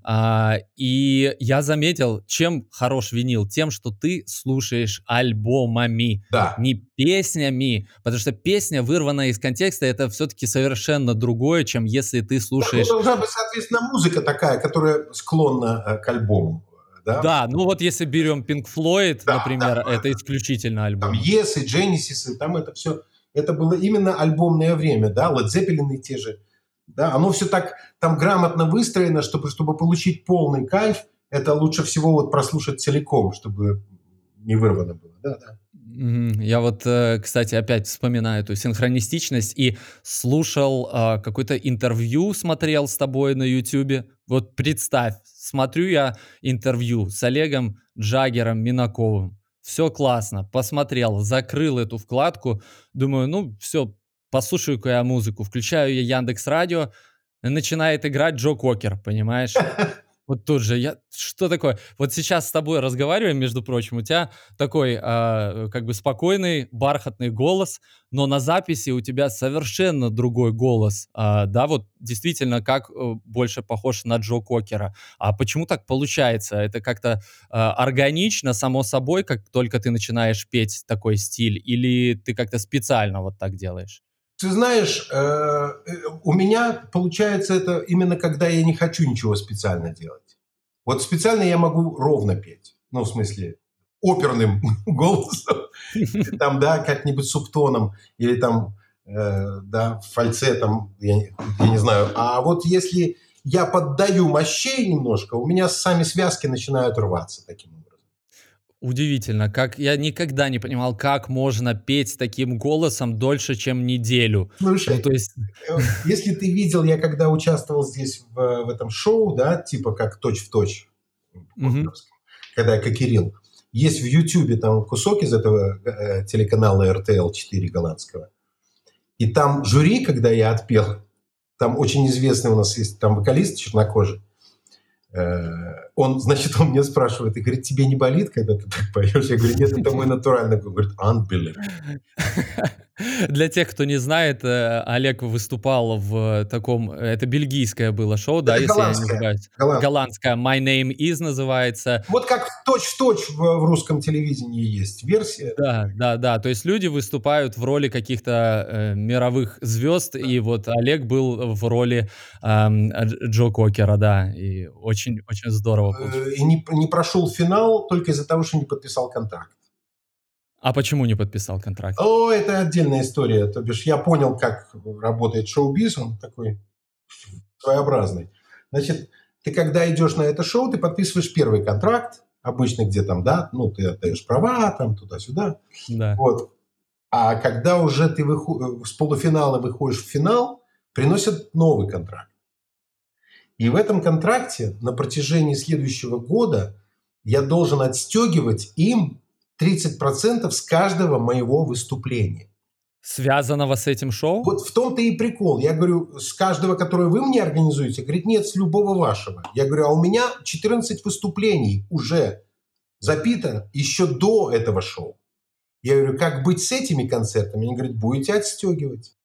а, и я заметил, чем хорош винил, тем, что ты слушаешь альбомами, Да. не песнями, потому что песня, вырванная из контекста, это все-таки совершенно другое, чем если ты слушаешь должна быть, соответственно, музыка такая, которая склонна э, к альбому. Да? Да, ну вот если берем Pink Floyd, Да, например, да. это исключительно Там альбом. Yes и Genesis, и там это все, это было именно альбомное время, да, Led Zeppelin и те же. Да, оно все так там грамотно выстроено, чтобы, чтобы получить полный кайф, это лучше всего вот прослушать целиком, чтобы не вырвано было. Да, да. Я вот, э, кстати, опять вспоминаю эту синхронистичность и слушал а, какое-то интервью, смотрел с тобой на Ютубе. Вот представь, смотрю я интервью с Олегом Джаггером Минаковым. Все классно, посмотрел, закрыл эту вкладку. Думаю, ну все, послушаю-ка я музыку. Включаю я Яндекс Радио, начинает играть Джо Кокер, понимаешь? Вот тут же я... Что такое? Вот сейчас с тобой разговариваем, между прочим, у тебя такой а, как бы спокойный, бархатный голос, но на записи у тебя совершенно другой голос. А, да, вот действительно, как э, больше похож на Джо Кокера. А почему так получается? Это как-то а, органично, само собой, как только ты начинаешь петь такой стиль? Или ты как-то специально вот так делаешь? Ты знаешь, э, э, у меня получается это именно когда я не хочу ничего специально делать. Вот специально я могу ровно петь. Ну, в смысле, оперным голосом. Там, да, как-нибудь субтоном. Или там, э, да, фальцетом, я, я не знаю. А вот если я поддаю мощей немножко, у меня сами связки начинают рваться таким образом. Удивительно, как я никогда не понимал, как можно петь таким голосом дольше, чем неделю. Слушай, Ну, то есть, Э, Если ты видел, я когда участвовал здесь в, в этом шоу, да, типа как точь в точь, Мгм. когда я кокерил, есть в Ютубе там кусок из этого э, телеканала RTL 4 голландского. И там жюри, когда я отпел, там очень известный у нас есть там вокалист чернокожий, Э, он, значит, он мне спрашивает и говорит, тебе не болит, когда ты так поешь? Я говорю, нет, это мой натуральный голос. Говорит, unbelievable. для тех, кто не знает, э, Олег выступал в таком, это бельгийское было шоу, да, Это если я не ошибаюсь. Голланд- Голландское My Name Is называется. Вот как точь-в-точь в, в русском телевидении есть версия. Да, да, да. То есть люди выступают в роли каких-то э, мировых звезд, и вот Олег был в роли Дж- Джо Кокера, да, и очень, очень здорово. Э, и не, не прошел финал только из-за того, что не подписал контракт. А почему не подписал контракт? О, это отдельная история. То бишь я понял, как работает шоу-биз, он такой своеобразный. Значит, ты когда идешь на это шоу, ты подписываешь первый контракт, обычно где там, да, ну, ты отдаешь права, там, туда-сюда. Да. Вот. А когда уже ты выход... с полуфинала выходишь в финал, приносят новый контракт. И в этом контракте на протяжении следующего года я должен отстегивать им 30% с каждого моего выступления. Связанного с этим шоу? Вот в том-то и прикол. Я говорю, с каждого, которое вы мне организуете, говорит, нет, с любого вашего. Я говорю, а у меня 14 выступлений уже запито еще до этого шоу. Я говорю, как быть с этими концертами? Они говорят, будете отстегивать.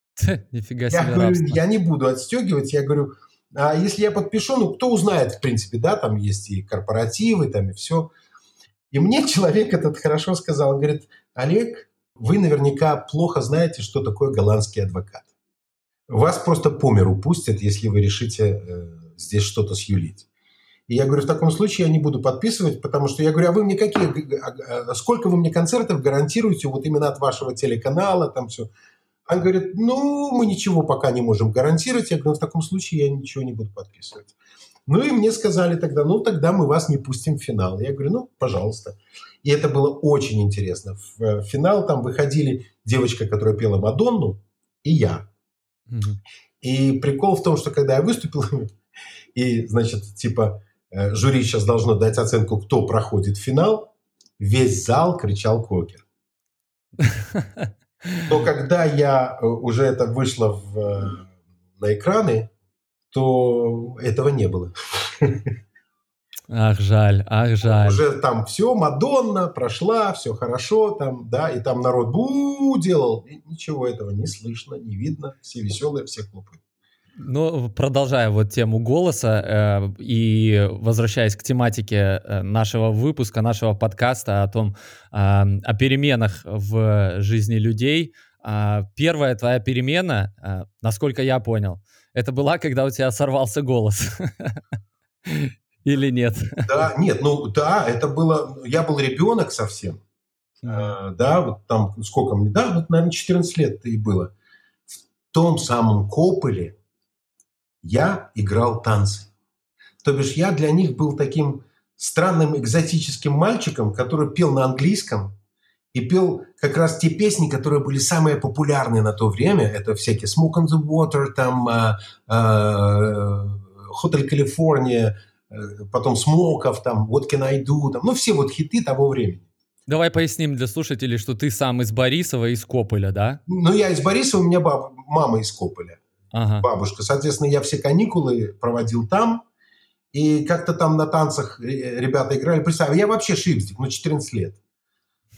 Нифига себе Я говорю, я не буду отстегивать. Я говорю, а если я подпишу, ну, кто узнает, в принципе, да, там есть и корпоративы, там и все. И мне человек этот хорошо сказал, он говорит, Олег, вы наверняка плохо знаете, что такое голландский адвокат. Вас просто по миру пустят, если вы решите э, здесь что-то сюлить. И я говорю, в таком случае я не буду подписывать, потому что я говорю, а вы мне какие, а, а, сколько вы мне концертов гарантируете вот именно от вашего телеканала, там все. Он говорит, ну, мы ничего пока не можем гарантировать. Я говорю, в таком случае я ничего не буду подписывать. Ну и мне сказали тогда, ну тогда мы вас не пустим в финал. Я говорю, ну, пожалуйста. И это было очень интересно. В э, финал там выходили девочка, которая пела Мадонну, и я. Мгм. И прикол в том, что когда я выступил, и, значит, типа, э, жюри сейчас должно дать оценку, кто проходит финал, весь зал кричал «Кокер». Но когда я э, уже это вышло в, э, на экраны, то этого не было. Ах, жаль, ах, жаль. Уже там все, Мадонна прошла, все хорошо, там, да, и там народ бу делал. И ничего этого не слышно, не видно. Все веселые, все хлопают. Ну, продолжая вот тему голоса э, и возвращаясь к тематике э, нашего выпуска, нашего подкаста о том, э, о переменах в жизни людей. Э, первая твоя перемена, э, насколько я понял, это была, когда у тебя сорвался голос. Или нет? Да, нет, ну да, это было... Я был ребенок совсем. Э, да, вот там сколько мне... Да, вот, наверное, 14 лет и было. В том самом Кополе я играл танцы. То бишь я для них был таким странным экзотическим мальчиком, который пел на английском и пел как раз те песни, которые были самые популярные на то время. Это всякие Smoke on the Water, там э, э, Hotel California, э, потом Смоков, там What Can I Do, там, ну все вот хиты того времени. Давай поясним для слушателей, что ты сам из Борисова, из Кополя, да? Ну я из Борисова, у меня баб, мама из Кополя. Ага. бабушка. Соответственно, я все каникулы проводил там. И как-то там на танцах ре- ребята играли. Представь, я вообще шипстик, ну, 14 лет.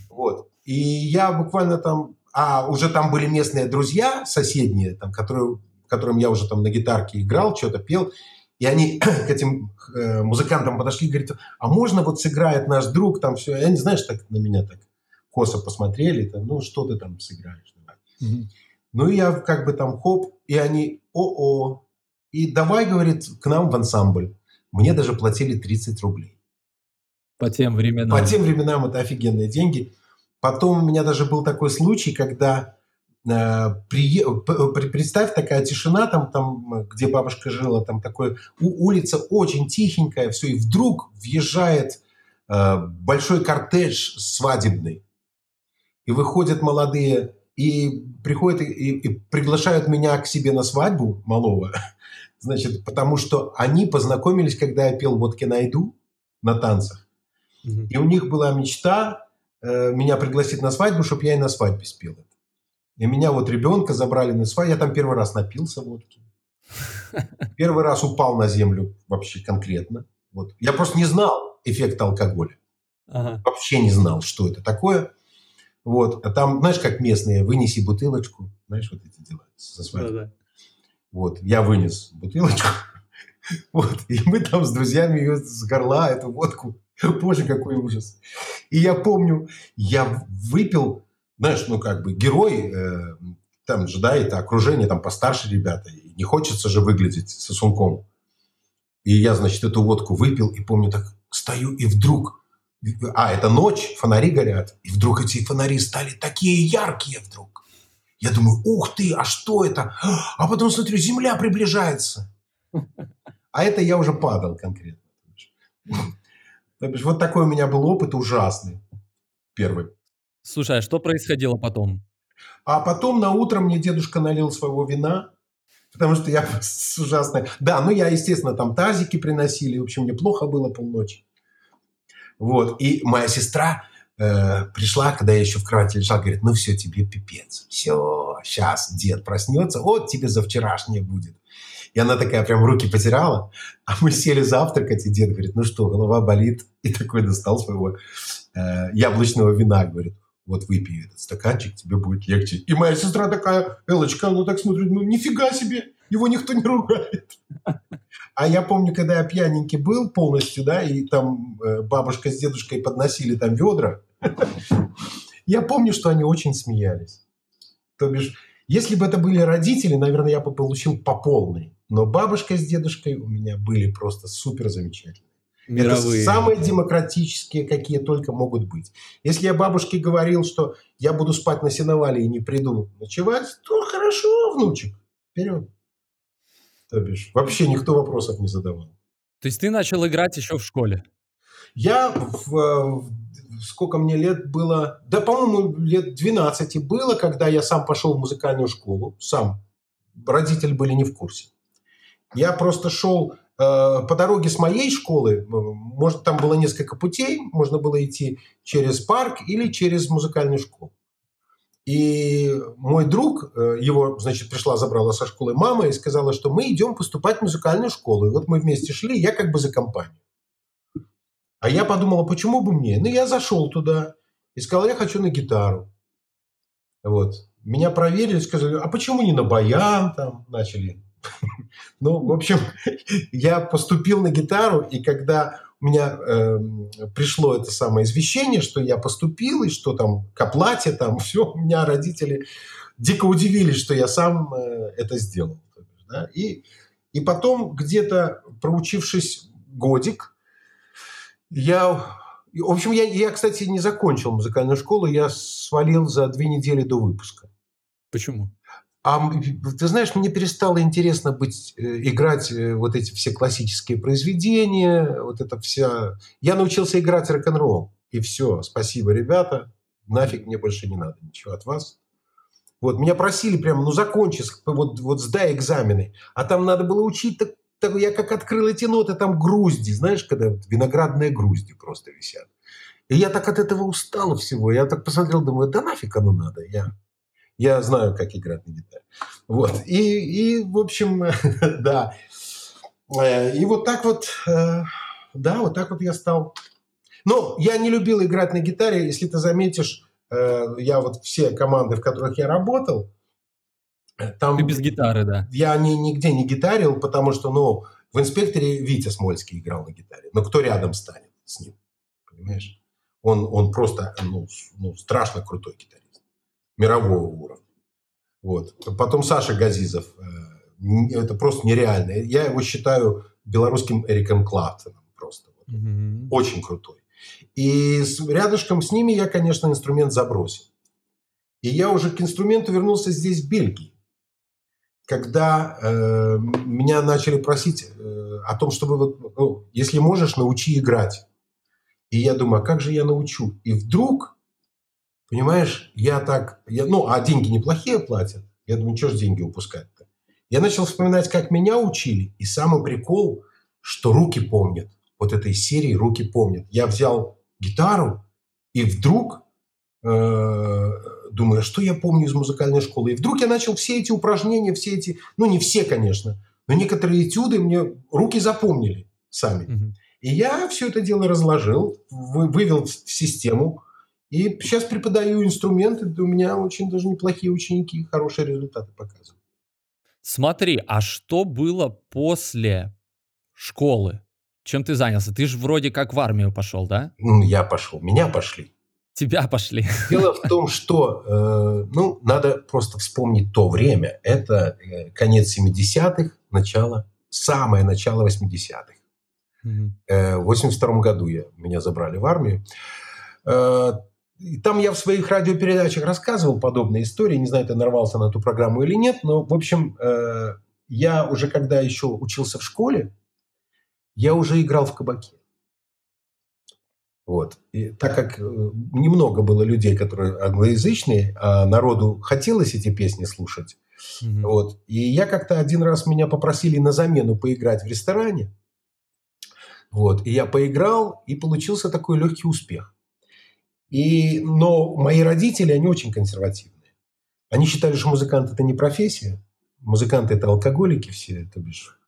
Вот. И я буквально там... А уже там были местные друзья соседние, там, которые, которым я уже там на гитарке играл, что-то пел. И они к этим э, музыкантам подошли и говорят, а можно вот сыграет наш друг там все. И они, знаешь, так на меня так косо посмотрели, там, ну, что ты там сыграешь? давай». Мгм. Ну, и я как бы там хоп, и они о-о. И давай, говорит, к нам в ансамбль. Мне даже платили 30 рублей. По тем временам. По тем временам это офигенные деньги. Потом у меня даже был такой случай, когда э, прие- п- п- представь такая тишина там, там, где бабушка жила, там такой у- улица очень тихенькая, все, и вдруг въезжает э, большой кортеж свадебный, и выходят молодые и приходят и, и приглашают меня к себе на свадьбу малого, значит, потому что они познакомились, когда я пел «Вот найду» на танцах. Мгм. И у них была мечта э, меня пригласить на свадьбу, чтобы я и на свадьбе спел это. И меня вот ребенка забрали на свадьбу. Я там первый раз напился водки. Первый раз упал на землю вообще конкретно. Вот. Я просто не знал эффекта алкоголя. Ага. Вообще не знал, что это такое. Вот. А там, знаешь, как местные, вынеси бутылочку. Знаешь, вот эти дела со свадьбой. Да-да. Вот, я вынес бутылочку. Вот, и мы там с друзьями ее с горла, эту водку. Боже, какой ужас. И я помню, я выпил, знаешь, ну как бы герой, э, там же, да, это окружение, там постарше ребята. И не хочется же выглядеть сосунком. И я, значит, эту водку выпил, и помню, так стою, и вдруг а, это ночь, фонари горят. И вдруг эти фонари стали такие яркие вдруг. Я думаю, ух ты, а что это? А потом смотрю, земля приближается. А это я уже падал конкретно. То бишь, вот такой у меня был опыт ужасный. Первый. Слушай, а что происходило потом? А потом на утро мне дедушка налил своего вина, потому что я с ужасной... Да, ну я, естественно, там тазики приносили, в общем, мне плохо было полночи. Вот, и моя сестра э, пришла, когда я еще в кровати лежал, говорит, ну все, тебе пипец, все, сейчас дед проснется, вот тебе за вчерашнее будет. И она такая прям руки потеряла, а мы сели завтракать, и дед говорит, ну что, голова болит, и такой достал своего э, яблочного вина, говорит, вот выпей этот стаканчик, тебе будет легче. И моя сестра такая, Элочка, она так смотрит, ну нифига себе, его никто не ругает. А я помню, когда я пьяненький был полностью, да, и там э, бабушка с дедушкой подносили там ведра, я помню, что они очень смеялись. То бишь, если бы это были родители, наверное, я бы получил по полной. Но бабушка с дедушкой у меня были просто супер замечательные. Мировые. Это самые демократические, какие только могут быть. Если я бабушке говорил, что я буду спать на сеновале и не приду ночевать, то хорошо, внучек, вперед. То бишь, вообще никто вопросов не задавал. То есть ты начал играть еще в школе? Я в, в сколько мне лет было, да, по-моему, лет 12 было, когда я сам пошел в музыкальную школу, сам. Родители были не в курсе. Я просто шел э, по дороге с моей школы, может, там было несколько путей, можно было идти через парк или через музыкальную школу. И мой друг, э, его, значит, пришла, забрала со школы мама и сказала, что мы идем поступать в музыкальную школу. И вот мы вместе шли, я как бы за компанию. А я подумала, почему бы мне? Ну, я зашел туда и сказал, я хочу на гитару. Вот. Меня проверили, сказали, а почему не на баян там начали? Ну, в общем, я поступил на гитару, и когда меня э, пришло это самое извещение, что я поступил, и что там к оплате, там все, у меня родители дико удивились, что я сам э, это сделал. Да? И, и потом, где-то проучившись годик, я, в общем, я, я, кстати, не закончил музыкальную школу, я свалил за две недели до выпуска. Почему? А ты знаешь, мне перестало интересно быть, э, играть э, вот эти все классические произведения, вот это вся... Я научился играть рок-н-ролл, и все, спасибо, ребята, нафиг мне больше не надо ничего от вас. Вот, меня просили прямо, ну, закончи, вот, вот сдай экзамены. А там надо было учить так так, я как открыл эти ноты, там грузди, знаешь, когда виноградные грузди просто висят. И я так от этого устал всего. Я так посмотрел, думаю, да нафиг оно надо. Я, я знаю, как играть на гитаре. Вот. И, и в общем, да. Э, и вот так вот, э, да, вот так вот я стал. Но я не любил играть на гитаре. Если ты заметишь, э, я вот все команды, в которых я работал, там, Ты без гитары, да. Я ни, нигде не гитарил, потому что, ну, в «Инспекторе» Витя Смольский играл на гитаре. Но кто рядом станет с ним? Понимаешь? Он, он просто ну, ну, страшно крутой гитарист. Мирового уровня. Вот. Потом Саша Газизов. Э, это просто нереально. Я его считаю белорусским Эриком Клаптоном просто. Mm-hmm. Очень крутой. И рядышком с ними я, конечно, инструмент забросил. И я уже к инструменту вернулся здесь, в Бельгии когда э, меня начали просить э, о том, чтобы вот, ну, если можешь, научи играть. И я думаю, а как же я научу? И вдруг, понимаешь, я так, я, ну, а деньги неплохие платят. Я думаю, что ж деньги упускать-то? Я начал вспоминать, как меня учили. И самый прикол, что руки помнят. Вот этой серии руки помнят. Я взял гитару, и вдруг э, думаю, а что я помню из музыкальной школы. И вдруг я начал все эти упражнения, все эти, ну не все, конечно, но некоторые этюды мне руки запомнили сами. Угу. И я все это дело разложил, вывел в систему. И сейчас преподаю инструменты. У меня очень даже неплохие ученики, хорошие результаты показывают. Смотри, а что было после школы? Чем ты занялся? Ты же вроде как в армию пошел, да? Ну, я пошел. Меня пошли. Тебя пошли. Дело в том, что, э, ну, надо просто вспомнить то время. Это э, конец 70-х, начало, самое начало 80-х. Э, в 82 году я, меня забрали в армию. Э, и там я в своих радиопередачах рассказывал подобные истории. Не знаю, ты нарвался на эту программу или нет, но, в общем, э, я уже когда еще учился в школе, я уже играл в кабаке. Вот. И так как немного было людей, которые англоязычные, а народу хотелось эти песни слушать, mm-hmm. вот. И я как-то один раз меня попросили на замену поиграть в ресторане. Вот. И я поиграл, и получился такой легкий успех. И, но мои родители, они очень консервативные. Они считали, что музыкант – это не профессия. Музыканты – это алкоголики все, то бишь.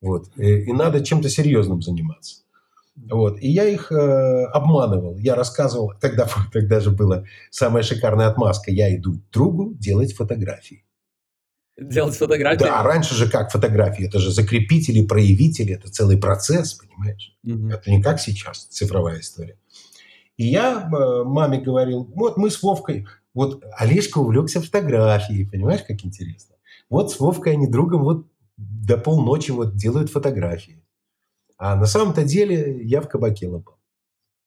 Вот. И, и надо чем-то серьезным заниматься. Вот. И я их э, обманывал. Я рассказывал, тогда, тогда же была самая шикарная отмазка. Я иду к другу делать фотографии. Делать фотографии? Да, раньше же как фотографии? Это же закрепители, проявители, это целый процесс, понимаешь? Угу. Это не как сейчас, цифровая история. И я э, маме говорил, вот мы с Вовкой, вот Олежка увлекся фотографией, понимаешь, как интересно. Вот с Вовкой они другом вот до полночи вот делают фотографии. А на самом-то деле я в кабаке лопал.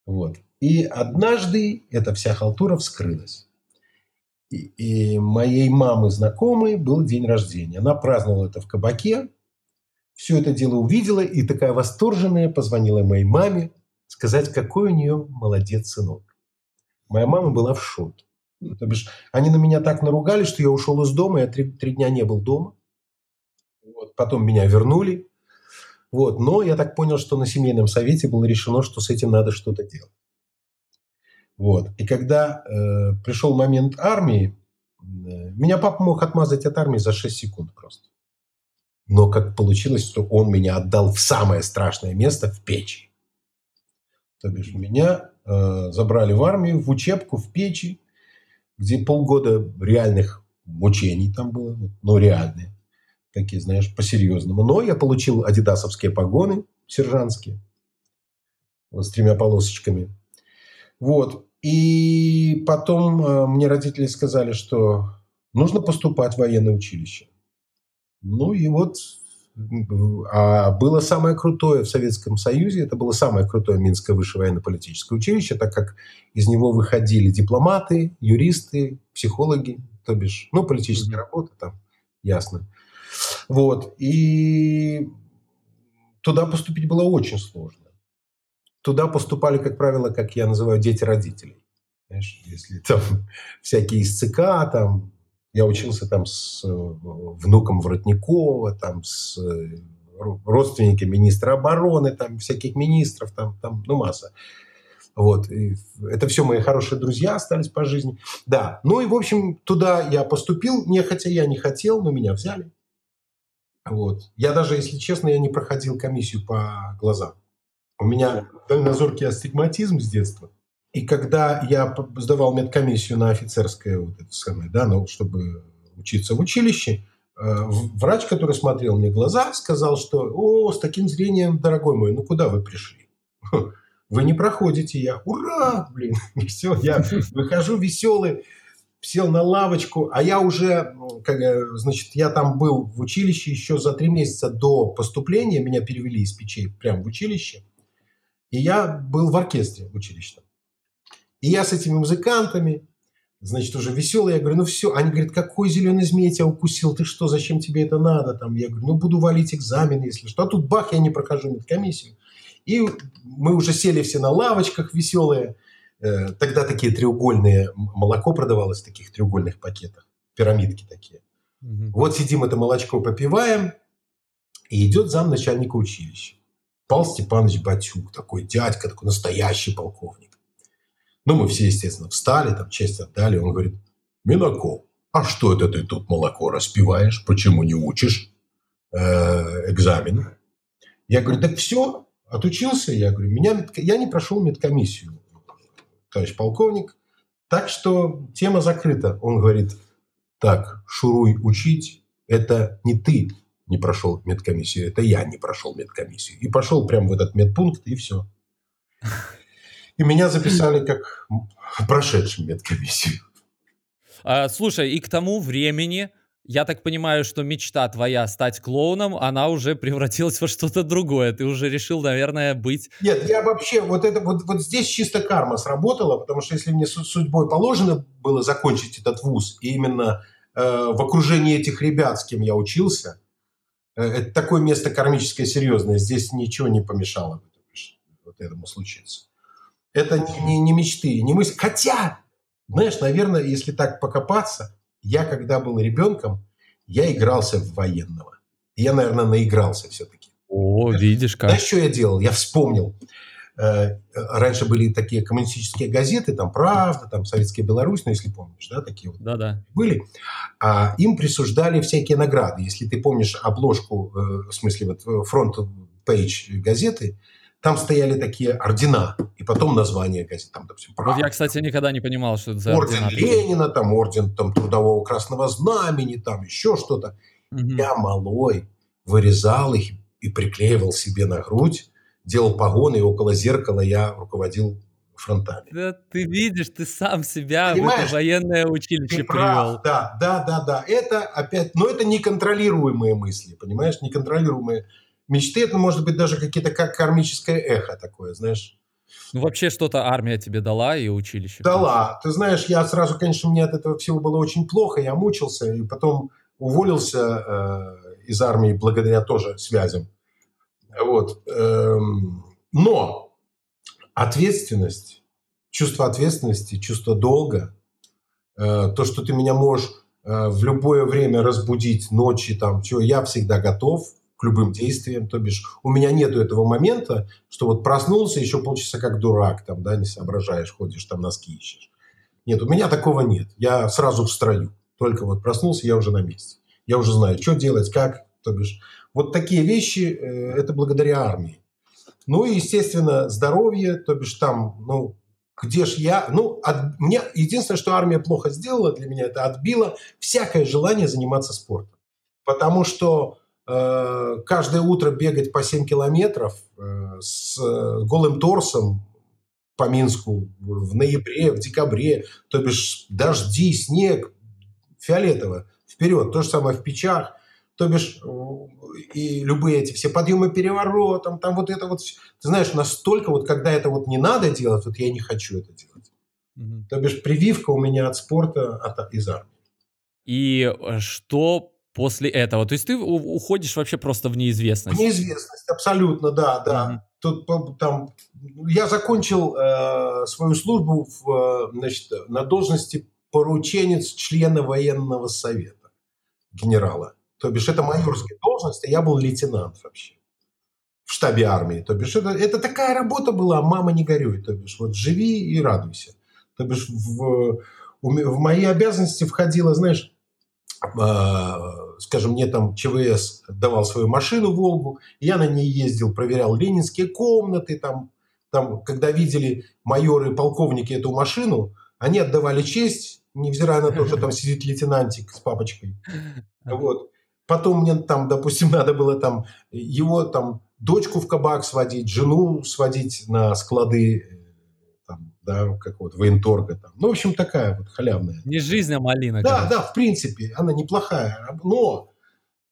Вот. И однажды эта вся халтура вскрылась. И, и моей мамы знакомой был день рождения. Она праздновала это в кабаке. Все это дело увидела и такая восторженная позвонила моей маме сказать, какой у нее молодец сынок. Моя мама была в шоке. То бишь, они на меня так наругали, что я ушел из дома, я три, три дня не был дома. Вот, потом меня вернули. Вот, но я так понял, что на семейном совете было решено, что с этим надо что-то делать. Вот. И когда э, пришел момент армии, э, меня папа мог отмазать от армии за 6 секунд просто. Но как получилось, что он меня отдал в самое страшное место, в печи. То бишь меня э, забрали в армию, в учебку, в печи, где полгода реальных мучений там было, но реальные. Такие, знаешь, по-серьезному. Но я получил адидасовские погоны сержантские вот, с тремя полосочками. Вот. И потом э, мне родители сказали, что нужно поступать в военное училище. Ну и вот а было самое крутое в Советском Союзе, это было самое крутое Минское высшее военно-политическое училище, так как из него выходили дипломаты, юристы, психологи, то бишь, ну, политическая работа там, ясно. Вот, и туда поступить было очень сложно туда поступали, как правило, как я называю, дети родителей. Знаешь, если там всякие из ЦК, там, я учился там с э, внуком Воротникова, там, с э, родственниками министра обороны, там, всяких министров, там, там ну, масса. Вот. И это все мои хорошие друзья остались по жизни. Да. Ну и, в общем, туда я поступил, не хотя я не хотел, но меня взяли. Вот. Я даже, если честно, я не проходил комиссию по глазам. У меня дальнозоркий астигматизм с детства. И когда я сдавал медкомиссию на офицерское, вот это самое, да, ну, чтобы учиться в училище, э, врач, который смотрел мне глаза, сказал, что «О, с таким зрением, дорогой мой, ну куда вы пришли?» Вы не проходите. Я «Ура!» Блин, все, я выхожу веселый, сел на лавочку, а я уже, как, значит, я там был в училище еще за три месяца до поступления, меня перевели из печей прямо в училище – и я был в оркестре училищном. И я с этими музыкантами, значит, уже веселый, я говорю, ну все. Они говорят, какой зеленый змей тебя укусил, ты что, зачем тебе это надо? Там, я говорю, ну буду валить экзамен, если что. А тут бах, я не прохожу медкомиссию. И мы уже сели все на лавочках веселые. Э, тогда такие треугольные, молоко продавалось в таких треугольных пакетах, пирамидки такие. Угу. Вот сидим это молочко попиваем, и идет зам начальника училища. Павел Степанович Батюк, такой дядька, такой настоящий полковник. Ну, мы все, естественно, встали, там честь отдали. Он говорит, Минаков, а что это ты тут молоко распиваешь? Почему не учишь э, экзамен? Я говорю, так все, отучился. Я говорю, меня, я не прошел медкомиссию, товарищ полковник. Так что тема закрыта. Он говорит, так, шуруй учить, это не ты, не прошел медкомиссию, это я не прошел медкомиссию. И пошел прямо в этот медпункт, и все. И меня записали как прошедшим медкомиссию. А, слушай, и к тому времени я так понимаю, что мечта твоя стать клоуном, она уже превратилась во что-то другое. Ты уже решил, наверное, быть... Нет, я вообще, вот это вот, вот здесь чисто карма сработала, потому что если мне судьбой положено было закончить этот вуз, и именно э, в окружении этих ребят, с кем я учился, э, это такое место кармическое, серьезное, здесь ничего не помешало вот этому случиться. Это не, не, не мечты, не мысли. Хотя, знаешь, наверное, если так покопаться, я, когда был ребенком, я игрался в военного. Я, наверное, наигрался все-таки. О, видишь как. Знаешь, что я делал? Я вспомнил. Э, раньше были такие коммунистические газеты, там «Правда», там «Советская Беларусь», ну, если помнишь, да, такие вот Да-да. были. А им присуждали всякие награды. Если ты помнишь обложку, э, в смысле, вот э, front page газеты, там стояли такие ордена, и потом название газет. Там, допустим, вот я, кстати, никогда не понимал, что это за Орден ордена. Ленина, там орден там, Трудового Красного Знамени, там еще что-то. Угу. Я малой вырезал их и приклеивал себе на грудь, делал погоны, и около зеркала я руководил фронтами. Да, ты видишь, ты сам себя Понимаешь, в это военное училище ты привел. да, да, да, да. Это опять, но это неконтролируемые мысли, понимаешь, неконтролируемые мечты это может быть даже какие-то как кармическое эхо такое, знаешь. Ну, вообще что-то армия тебе дала и училище? Дала. Ты знаешь, я сразу, конечно, мне от этого всего было очень плохо, я мучился, и потом уволился э, из армии благодаря тоже связям. Вот. Эм, но ответственность, чувство ответственности, чувство долга, э, то, что ты меня можешь э, в любое время разбудить ночи, там, чего, я всегда готов, к любым действиям. То бишь у меня нету этого момента, что вот проснулся еще полчаса как дурак, там, да, не соображаешь, ходишь там носки ищешь. Нет, у меня такого нет. Я сразу в строю. Только вот проснулся, я уже на месте. Я уже знаю, что делать, как. То бишь, вот такие вещи, э, это благодаря армии. Ну и, естественно, здоровье, то бишь там, ну, где ж я? Ну, от, мне единственное, что армия плохо сделала для меня, это отбила всякое желание заниматься спортом. Потому что каждое утро бегать по 7 километров э, с голым торсом по Минску в ноябре, в декабре, то бишь дожди, снег, фиолетово, вперед. То же самое в печах, то бишь э, и любые эти все подъемы переворотом, там вот это вот, ты знаешь, настолько вот, когда это вот не надо делать, вот я не хочу это делать. Угу. То бишь прививка у меня от спорта, от, из армии. И что после этого. То есть ты уходишь вообще просто в неизвестность. В неизвестность, абсолютно, да, да. Mm-hmm. Тут там я закончил э, свою службу в, значит, на должности порученец члена военного совета генерала. То бишь это майорская должность, а я был лейтенант вообще в штабе армии. То бишь это, это такая работа была, мама не горюй. То бишь вот живи и радуйся. То бишь в, в мои обязанности входило, знаешь, э, скажем, мне там ЧВС давал свою машину «Волгу», я на ней ездил, проверял ленинские комнаты, там, там, когда видели майоры и полковники эту машину, они отдавали честь, невзирая на то, что там сидит лейтенантик с папочкой. Вот. Потом мне там, допустим, надо было там его там дочку в кабак сводить, жену сводить на склады да, как вот военторга там. Ну, в общем, такая вот халявная. Не жизнь, а малина. Да, да, в принципе, она неплохая. Но,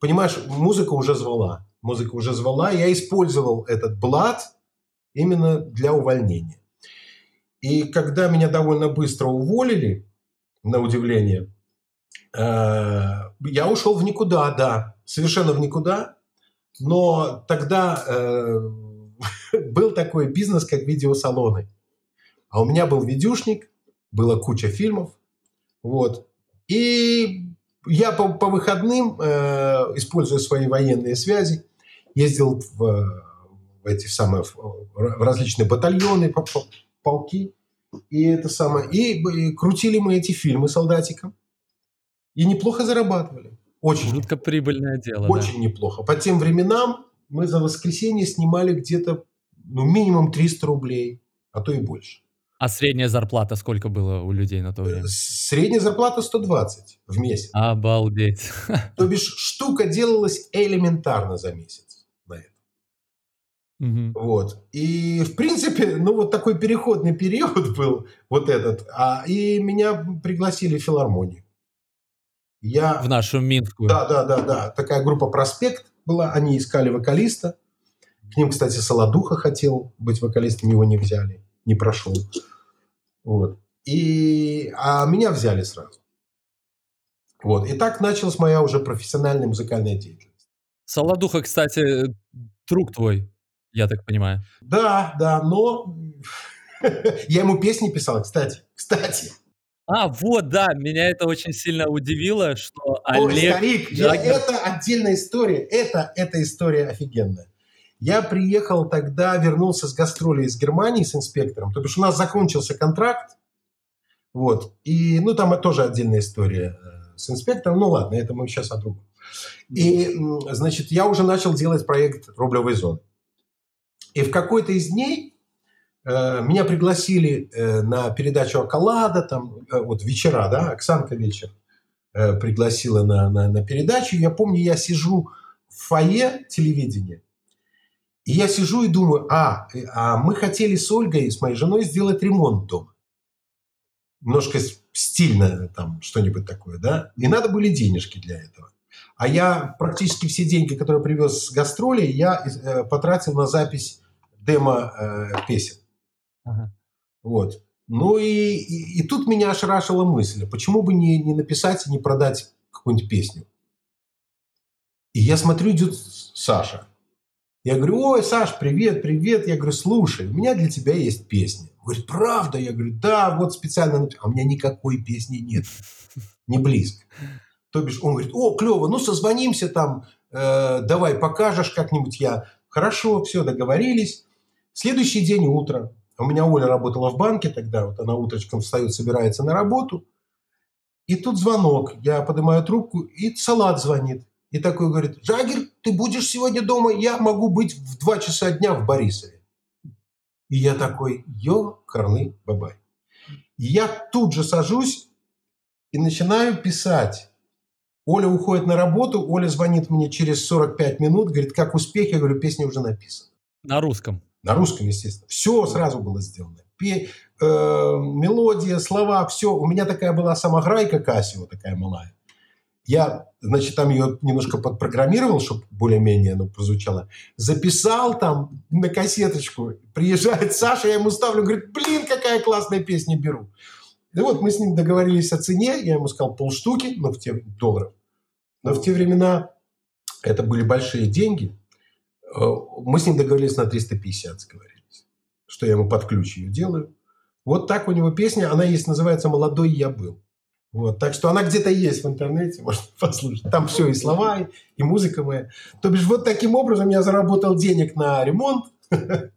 понимаешь, музыка уже звала. Музыка уже звала. Я использовал этот блат именно для увольнения. И когда меня довольно быстро уволили, на удивление, э, я ушел в никуда, да, совершенно в никуда. Но тогда э, был такой бизнес, как видеосалоны. А у меня был видюшник, была куча фильмов. Вот. И я по, по выходным, э, используя свои военные связи, ездил в, в эти самые в, различные батальоны, по, по, полки. И это самое. И, и крутили мы эти фильмы солдатикам. И неплохо зарабатывали. Очень. Жутко прибыльное дело. Очень да. неплохо. По тем временам мы за воскресенье снимали где-то ну, минимум 300 рублей, а то и больше. А средняя зарплата сколько было у людей на то время? Средняя зарплата 120 в месяц. Обалдеть. То бишь штука делалась элементарно за месяц на это. Угу. Вот. И, в принципе, ну, вот такой переходный период был вот этот. А, и меня пригласили в филармонию. Я... В нашу Минскую. Да, да, да, да. Такая группа «Проспект» была. Они искали вокалиста. К ним, кстати, Солодуха хотел быть вокалистом, его не взяли, не прошел. Вот. И, а меня взяли сразу. Вот. И так началась моя уже профессиональная музыкальная деятельность. Солодуха, кстати, друг твой, я так понимаю. Да, да, но я ему песни писал, кстати. Кстати. А, вот, да, меня это очень сильно удивило, что Олег... Ой, старик, я, это отдельная история. Это, это история офигенная. Я приехал тогда, вернулся с гастролей из Германии с инспектором. То бишь у нас закончился контракт. Вот. И, ну, там тоже отдельная история э, с инспектором. Ну, ладно, это мы сейчас о другом. И, значит, я уже начал делать проект «Рублевой зоны». И в какой-то из дней э, меня пригласили э, на передачу «Акалада», там, вот вечера, да, Оксанка вечер пригласила на, на, на передачу. Я помню, я сижу в фойе телевидения, и я сижу и думаю, а, а мы хотели с Ольгой, с моей женой, сделать ремонт дома. Немножко стильно там что-нибудь такое, да? И надо были денежки для этого. А я практически все деньги, которые привез с гастролей, я э, потратил на запись демо э, песен. Ага. Вот. Ну и, и, и тут меня ошарашила мысль, почему бы не, не написать и не продать какую-нибудь песню. И я смотрю, идет Саша. Я говорю, ой, Саш, привет, привет. Я говорю, слушай, у меня для тебя есть песня. Он говорит, правда? Я говорю, да, вот специально. А у меня никакой песни нет. Не близко. То бишь он говорит, о, клево, ну созвонимся там, э, давай покажешь как-нибудь я. Хорошо, все, договорились. Следующий день утро. У меня Оля работала в банке тогда, вот она утречком встает, собирается на работу. И тут звонок. Я поднимаю трубку, и Салат звонит. И такой говорит, Жагер, ты будешь сегодня дома? Я могу быть в два часа дня в Борисове. И я такой, ё, корны, бабай. И я тут же сажусь и начинаю писать. Оля уходит на работу, Оля звонит мне через 45 минут, говорит, как успехи? Я говорю, песня уже написана. На русском? На русском, естественно. Все сразу было сделано. Пе, э, мелодия, слова, все. У меня такая была самограйка Кассио, такая малая. Я, значит, там ее немножко подпрограммировал, чтобы более-менее оно прозвучало. Записал там на кассеточку. Приезжает Саша, я ему ставлю, говорит, блин, какая классная песня беру. И вот мы с ним договорились о цене. Я ему сказал полштуки, ну, в те долларов. Но в те времена это были большие деньги. Э, мы с ним договорились на 350, сговорились. Что я ему под ключ ее делаю. Вот так у него песня, она есть, называется «Молодой я был». Вот, так что она где-то есть в интернете, можно послушать. Там все, и слова, и, и музыка моя. То бишь, вот таким образом я заработал денег на ремонт.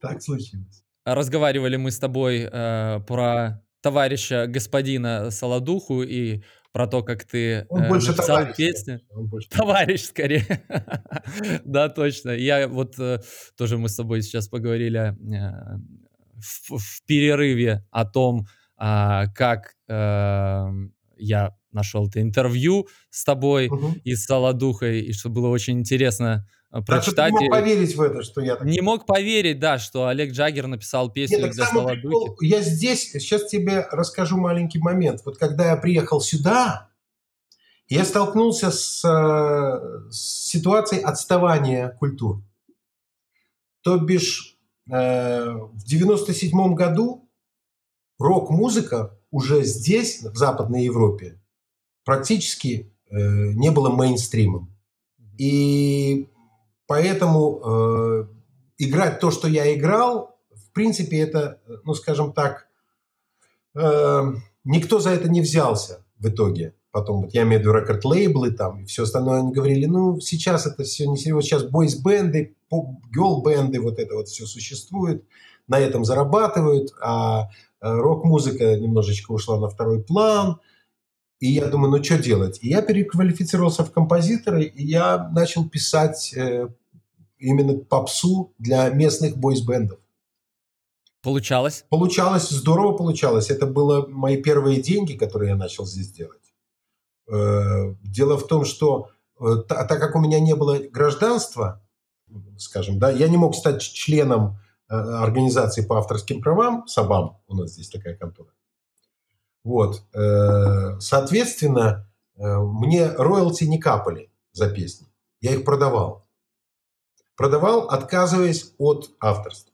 Так случилось. Разговаривали мы с тобой э, про товарища господина Солодуху и про то, как ты Он э, больше написал товарищ, песню. Он больше товарищ, скорее. да, точно. Я вот э, тоже мы с тобой сейчас поговорили э, в, в перерыве о том, а, как э, я нашел это интервью с тобой угу. и с Солодухой, и что было очень интересно э, прочитать. Да, не мог поверить в это, что я... Не мог поверить, да, что Олег Джаггер написал песню Нет, для Солодухи. Я здесь, сейчас тебе расскажу маленький момент. Вот когда я приехал сюда, я столкнулся с, э, с ситуацией отставания культур. То бишь, э, в 97 году рок-музыка уже здесь, в Западной Европе, практически э, не было мейнстримом. И поэтому э, играть то, что я играл, в принципе, это, ну, скажем так, э, никто за это не взялся в итоге. Потом, вот я имею в виду рекорд-лейблы там и все остальное, они говорили, ну, сейчас это все не серьезно, сейчас бойс-бенды, гелл-бенды, вот это вот все существует, на этом зарабатывают, а рок-музыка немножечко ушла на второй план. И я думаю, ну что делать? И я переквалифицировался в композитора, и я начал писать э, именно попсу для местных бойс-бендов. Получалось? Получалось, здорово получалось. Это было мои первые деньги, которые я начал здесь делать. Э, дело в том, что так как у меня не было гражданства, скажем, да, я не мог стать членом Э, организации по авторским правам, САБАМ, у нас здесь такая контора. Вот. Э, соответственно, э, мне роялти не капали за песни. Я их продавал. Продавал, отказываясь от авторства.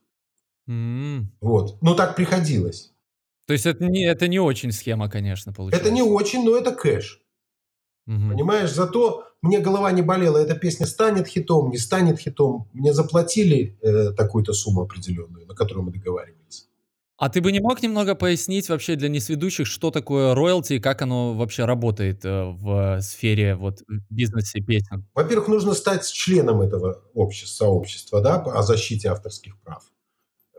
М. Вот. Ну, так приходилось. То есть это не, это не очень схема, конечно, получается. Это не очень, но это кэш. Мгм. Понимаешь, зато мне голова не болела, эта песня станет хитом, не станет хитом. Мне заплатили э, такую-то сумму определенную, на которую мы договаривались. А ты бы не мог немного пояснить вообще для несведущих, что такое роялти и как оно вообще работает э, в сфере вот в бизнесе песен? Во-первых, нужно стать членом этого общества, сообщества да, о защите авторских прав.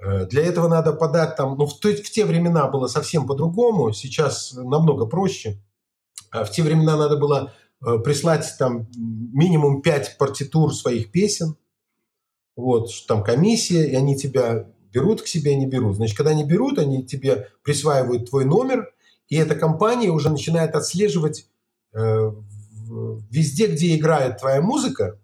Э, Для этого надо подать там, ну в, то- в те времена было совсем по-другому, сейчас намного проще. А В те времена надо было прислать там минимум 5 партитур своих песен, вот, там комиссия, и они тебя берут к себе, не берут. Значит, когда они берут, они тебе присваивают твой номер, и эта компания уже начинает отслеживать э, везде, где играет твоя музыка,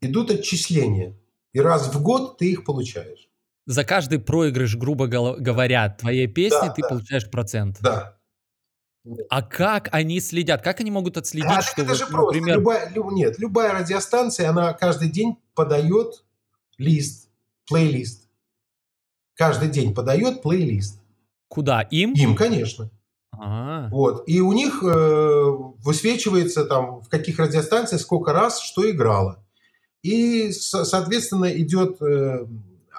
идут отчисления. И раз в год ты их получаешь. За каждый проигрыш, грубо говоря, твоей песни Да, ты да. получаешь процент. Да. А как они следят? Как они могут отследить, А, что это вот, же просто. например, Любая, лю- нет, любая радиостанция, она каждый день подает лист, плейлист. Каждый день подает плейлист. куда? Им? Им, конечно. А, Вот. И у них э, высвечивается там, в каких радиостанциях сколько раз что играло. И, со- соответственно, идет э,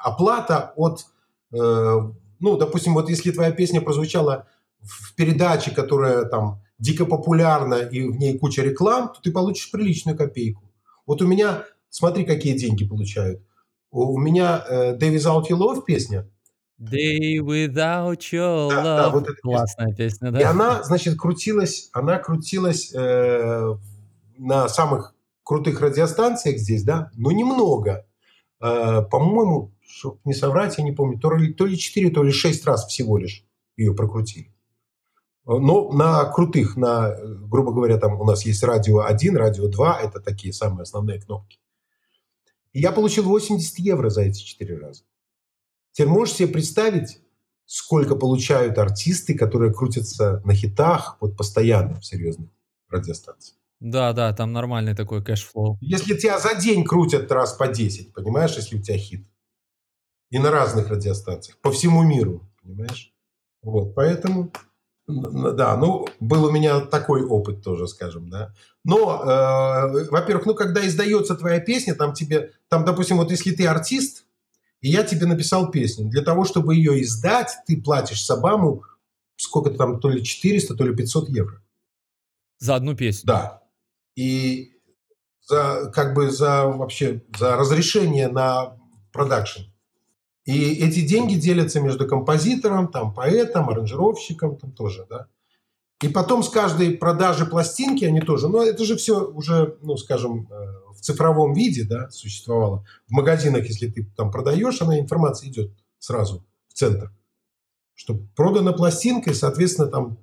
оплата от, э, ну, допустим, вот если твоя песня прозвучала в передаче, которая там дико популярна и в ней куча реклам, то ты получишь приличную копейку. Вот у меня, смотри, какие деньги получают. У меня э, «Day Without Your Love» песня, Day without your Да, да, love. вот эта песня. Классная песня, И да? она, значит, крутилась, она крутилась э, на самых крутых радиостанциях здесь, да, но немного. Э, по-моему, чтоб не соврать, я не помню, то ли, то ли 4, то ли 6 раз всего лишь ее прокрутили. Но на крутых, на, э, грубо говоря, там у нас есть радио 1, радио 2, это такие самые основные кнопки. И я получил 80 евро за эти 4 раза. Теперь можешь себе представить, сколько получают артисты, которые крутятся на хитах вот постоянно в серьезных радиостанциях. Да, да, там нормальный такой cash flow. Если тебя за день крутят раз по 10, понимаешь, если у тебя хит. И на разных радиостанциях, по всему миру, понимаешь? Вот, поэтому, да, ну, был у меня такой опыт тоже, скажем, да. Но, э, во-первых, ну, когда издается твоя песня, там тебе, там, допустим, вот если ты артист, и я тебе написал песню, для того, чтобы ее издать, ты платишь Сабаму сколько-то там, то ли 400, то ли 500 евро. За одну песню. Да. И за, как бы за вообще, за разрешение на продакшн. И эти деньги делятся между композитором, там, поэтом, аранжировщиком, там тоже, да. И потом с каждой продажи пластинки они тоже, ну, это же все уже, ну, скажем, э, в цифровом виде, да, существовало. В магазинах, если ты там продаешь, она информация идет сразу в центр. Что продана пластинка, и, соответственно, там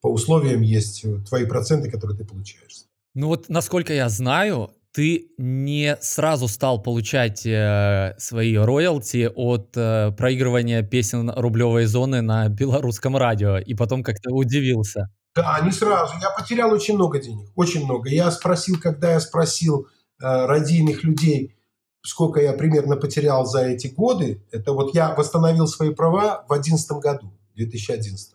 по условиям есть э, твои проценты, которые ты получаешь. Ну вот, насколько я знаю, ты не сразу стал получать э, свои роялти от э, проигрывания песен рублевой зоны на белорусском радио, и потом как-то удивился. Да, не сразу. Я потерял очень много денег, очень много. Я спросил, когда я спросил э, радийных людей, сколько я примерно потерял за эти годы, это вот я восстановил свои права в 2011 году, 2011.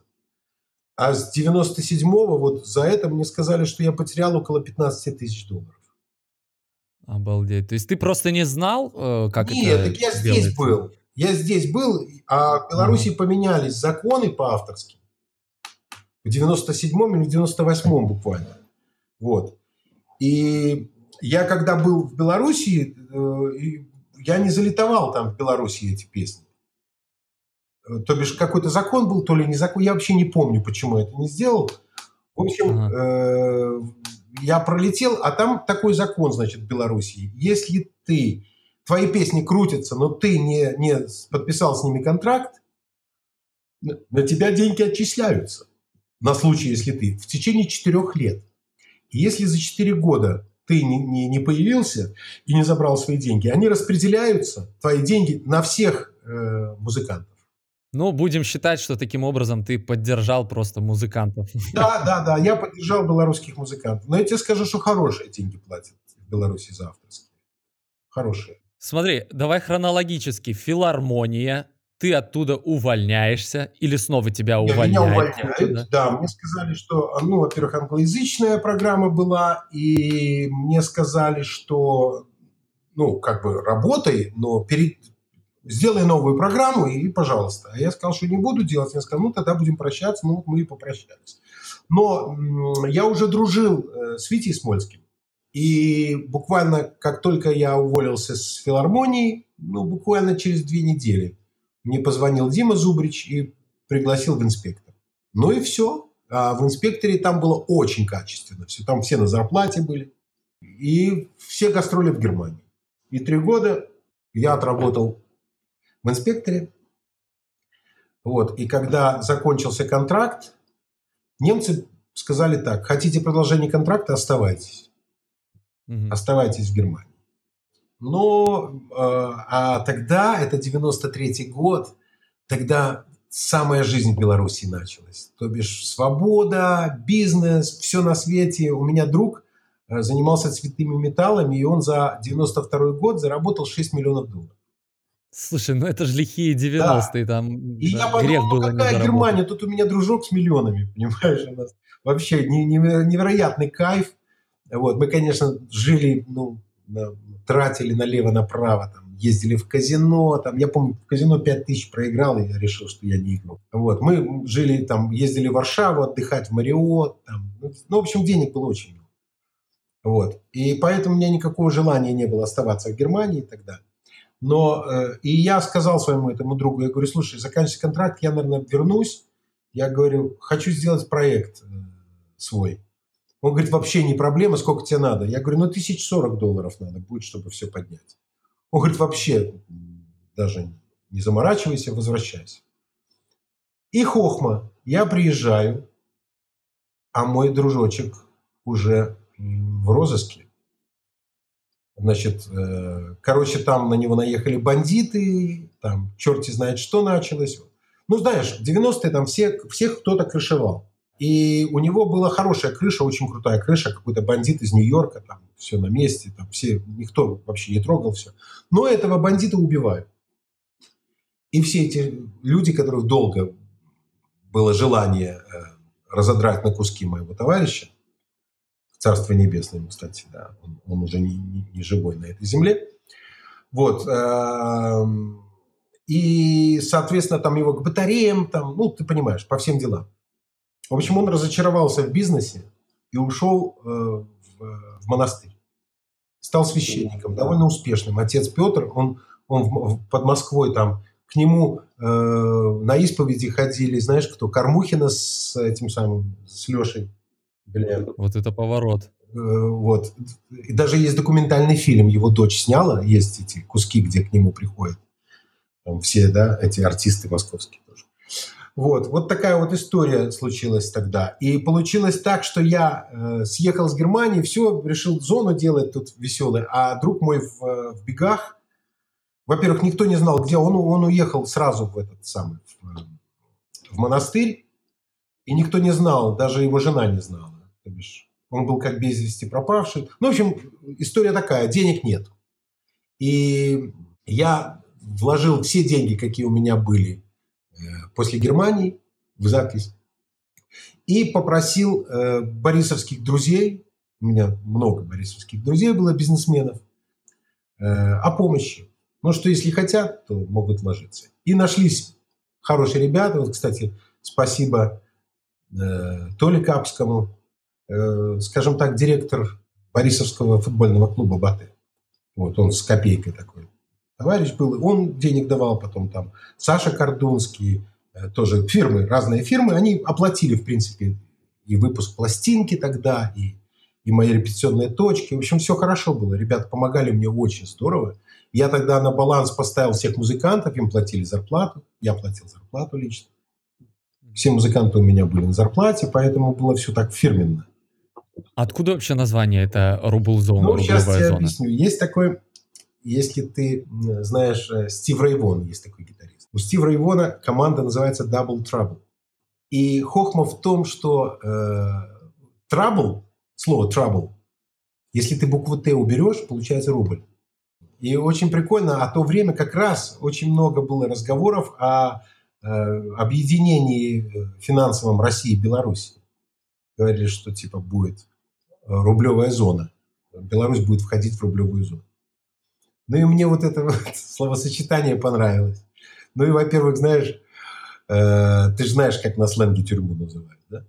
А с 97-го вот за это мне сказали, что я потерял около 15 тысяч долларов. Обалдеть. То есть ты просто не знал, э, как Нет, это так я здесь делается? был. Я здесь был, а в Беларуси поменялись законы по авторским. В 97-м или в 98-м буквально. Вот. И я когда был в Беларуси, э, я не залетовал там в Беларуси эти песни. Э, То бишь какой-то закон был, то ли не закон. Я вообще не помню, почему я это не сделал. В общем, э, я пролетел, а там такой закон, значит, в Беларуси. Если ты, твои песни крутятся, но ты не, не подписал с ними контракт, на тебя деньги отчисляются. На случай, если ты в течение четырех лет. И если за четыре года ты не, не, не появился и не забрал свои деньги, они распределяются, твои деньги, на всех э, музыкантов. Ну, будем считать, что таким образом ты поддержал просто музыкантов. Да, да, да, я поддержал белорусских музыкантов. Но я тебе скажу, что хорошие деньги платят в Беларуси за авторские. Хорошие. Смотри, давай хронологически. Филармония, ты оттуда увольняешься или снова тебя увольняют? Меня увольняют, да. Мне сказали, что, ну, во-первых, англоязычная программа была, и мне сказали, что, ну, как бы работай, но перед, сделай новую программу и, пожалуйста. А я сказал, что не буду делать. Я сказал, ну, тогда будем прощаться. Ну, вот мы и попрощались. Но я уже дружил э, с Витей Смольским. И буквально, как только я уволился с филармонии, ну, буквально через две недели, мне позвонил Дима Зубрич и пригласил в инспектор. Ну и все. А в инспекторе там было очень качественно. Все, там все на зарплате были. И все гастроли в Германии. И три года я отработал в инспекторе. Вот. И когда закончился контракт, немцы сказали так, хотите продолжение контракта, оставайтесь. Угу. Оставайтесь в Германии. Но э, а тогда, это 93-й год, тогда самая жизнь в Беларуси началась. То бишь свобода, бизнес, все на свете. У меня друг э, занимался цветными металлами, и он за 92 год заработал 6 миллионов долларов. Слушай, ну это же лихие 90-е, да. там И да, я подумал, грех ну было какая Германия, тут у меня дружок с миллионами, понимаешь, у нас вообще невероятный кайф. Вот, мы, конечно, жили, ну, тратили налево-направо, там, ездили в казино, там, я помню, в казино 5 тысяч проиграл, и я решил, что я не игру. Вот, мы жили там, ездили в Варшаву отдыхать, в Мариот, там, ну, ну, в общем, денег было очень много. Вот, и поэтому у меня никакого желания не было оставаться в Германии тогда. Но э, и я сказал своему этому другу, я говорю, слушай, заканчивается контракт, я, наверное, вернусь. Я говорю, хочу сделать проект э, свой. Он говорит, вообще не проблема, сколько тебе надо? Я говорю, ну, тысяч сорок долларов надо будет, чтобы все поднять. Он говорит, вообще даже не заморачивайся, возвращайся. И хохма. Я приезжаю, а мой дружочек уже в розыске. Значит, э, короче, там на него наехали бандиты, там черти знает, что началось. Ну, знаешь, 90-е там все, всех кто-то крышевал. И у него была хорошая крыша, очень крутая крыша, какой-то бандит из Нью-Йорка, там все на месте, там все, никто вообще не трогал все. Но этого бандита убивают. И все эти люди, которых долго было желание э, разодрать на куски моего товарища, Царство Небесное ему, кстати, да, он, он уже не, не, не живой на этой земле. Вот. Э, и, соответственно, там его к батареям, там, ну, ты понимаешь, по всем делам. В общем, он разочаровался в бизнесе и ушел э, в, в монастырь. Стал священником, довольно успешным. Отец Петр, он, он в, под Москвой там, к нему э, на исповеди ходили, знаешь кто, Кормухина с этим самым, с Лешей. Бля. Вот это поворот. Э, вот. И даже есть документальный фильм, его дочь сняла, есть эти куски, где к нему приходят. Там все, да, эти артисты московские тоже. Вот, вот такая вот история случилась тогда. И получилось так, что я э, съехал с Германии, все, решил зону делать тут веселый, а друг мой в, в бегах, во-первых, никто не знал, где он, он уехал сразу в этот самый, в, в монастырь, и никто не знал, даже его жена не знала. То бишь, он был как без вести пропавший. Ну, в общем, история такая, денег нет. И я вложил все деньги, какие у меня были Э, после Германии в запись и попросил э, борисовских друзей, у меня много борисовских друзей было, бизнесменов, э, о помощи. Ну, что если хотят, то могут вложиться. И нашлись хорошие ребята. Вот, кстати, спасибо э, Толе Капскому, скажем так, директор Борисовского футбольного клуба «Баты». Вот он с копейкой такой товарищ был, он денег давал потом там. Саша Кордунский, э, тоже фирмы, разные фирмы, они оплатили, в принципе, и выпуск пластинки тогда, и, и мои репетиционные точки. В общем, все хорошо было. Ребята помогали мне очень здорово. Я тогда на баланс поставил всех музыкантов, им платили зарплату. Я платил зарплату лично. Все музыканты у меня были на зарплате, поэтому было все так фирменно. Откуда вообще название это Рубл Зона, ну, сейчас я зона? объясню. Есть такой если ты знаешь, э, Стив Рейвон есть такой гитарист. У Стива Рейвона команда называется Double Trouble. И хохма в том, что э, trouble, слово trouble, если ты букву Т уберешь, получается рубль. И очень прикольно, а то время как раз очень много было разговоров о э, объединении э, финансовом России и Беларуси. Говорили, что типа будет э, рублевая зона. Беларусь будет входить в рублевую зону. Ну и мне вот это вот словосочетание понравилось. Ну и, во-первых, знаешь, э, ты же знаешь, как на сленге тюрьму называют, да?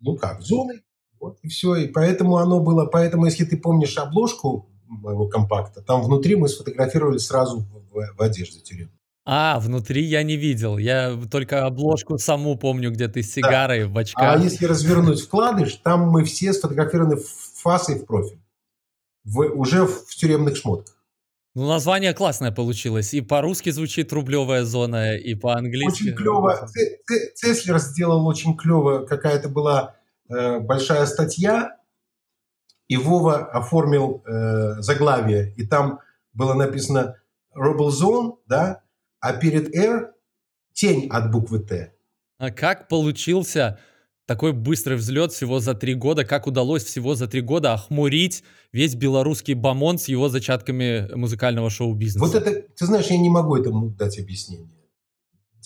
Ну как, зоной. Вот и все. И поэтому оно было... Поэтому, если ты помнишь обложку моего компакта, там внутри мы сфотографировали сразу в, в одежде тюремной. А, внутри я не видел. Я только обложку саму помню, где ты с сигарой да. в очках. А если развернуть вкладыш, там мы все сфотографированы в фас и в профиль. В, уже в, в тюремных шмотках. Ну, название классное получилось. И по-русски звучит «Рублевая зона», и по-английски. Очень клево. Цеслер сделал очень клево. Какая-то была э, большая статья, и Вова оформил э, заглавие. И там было написано «Rubble Zone», да, а перед «R» тень от буквы «Т». А как получился такой быстрый взлет всего за три года, как удалось всего за три года охмурить весь белорусский бомонд с его зачатками музыкального шоу-бизнеса. Вот это, ты знаешь, я не могу этому дать объяснение.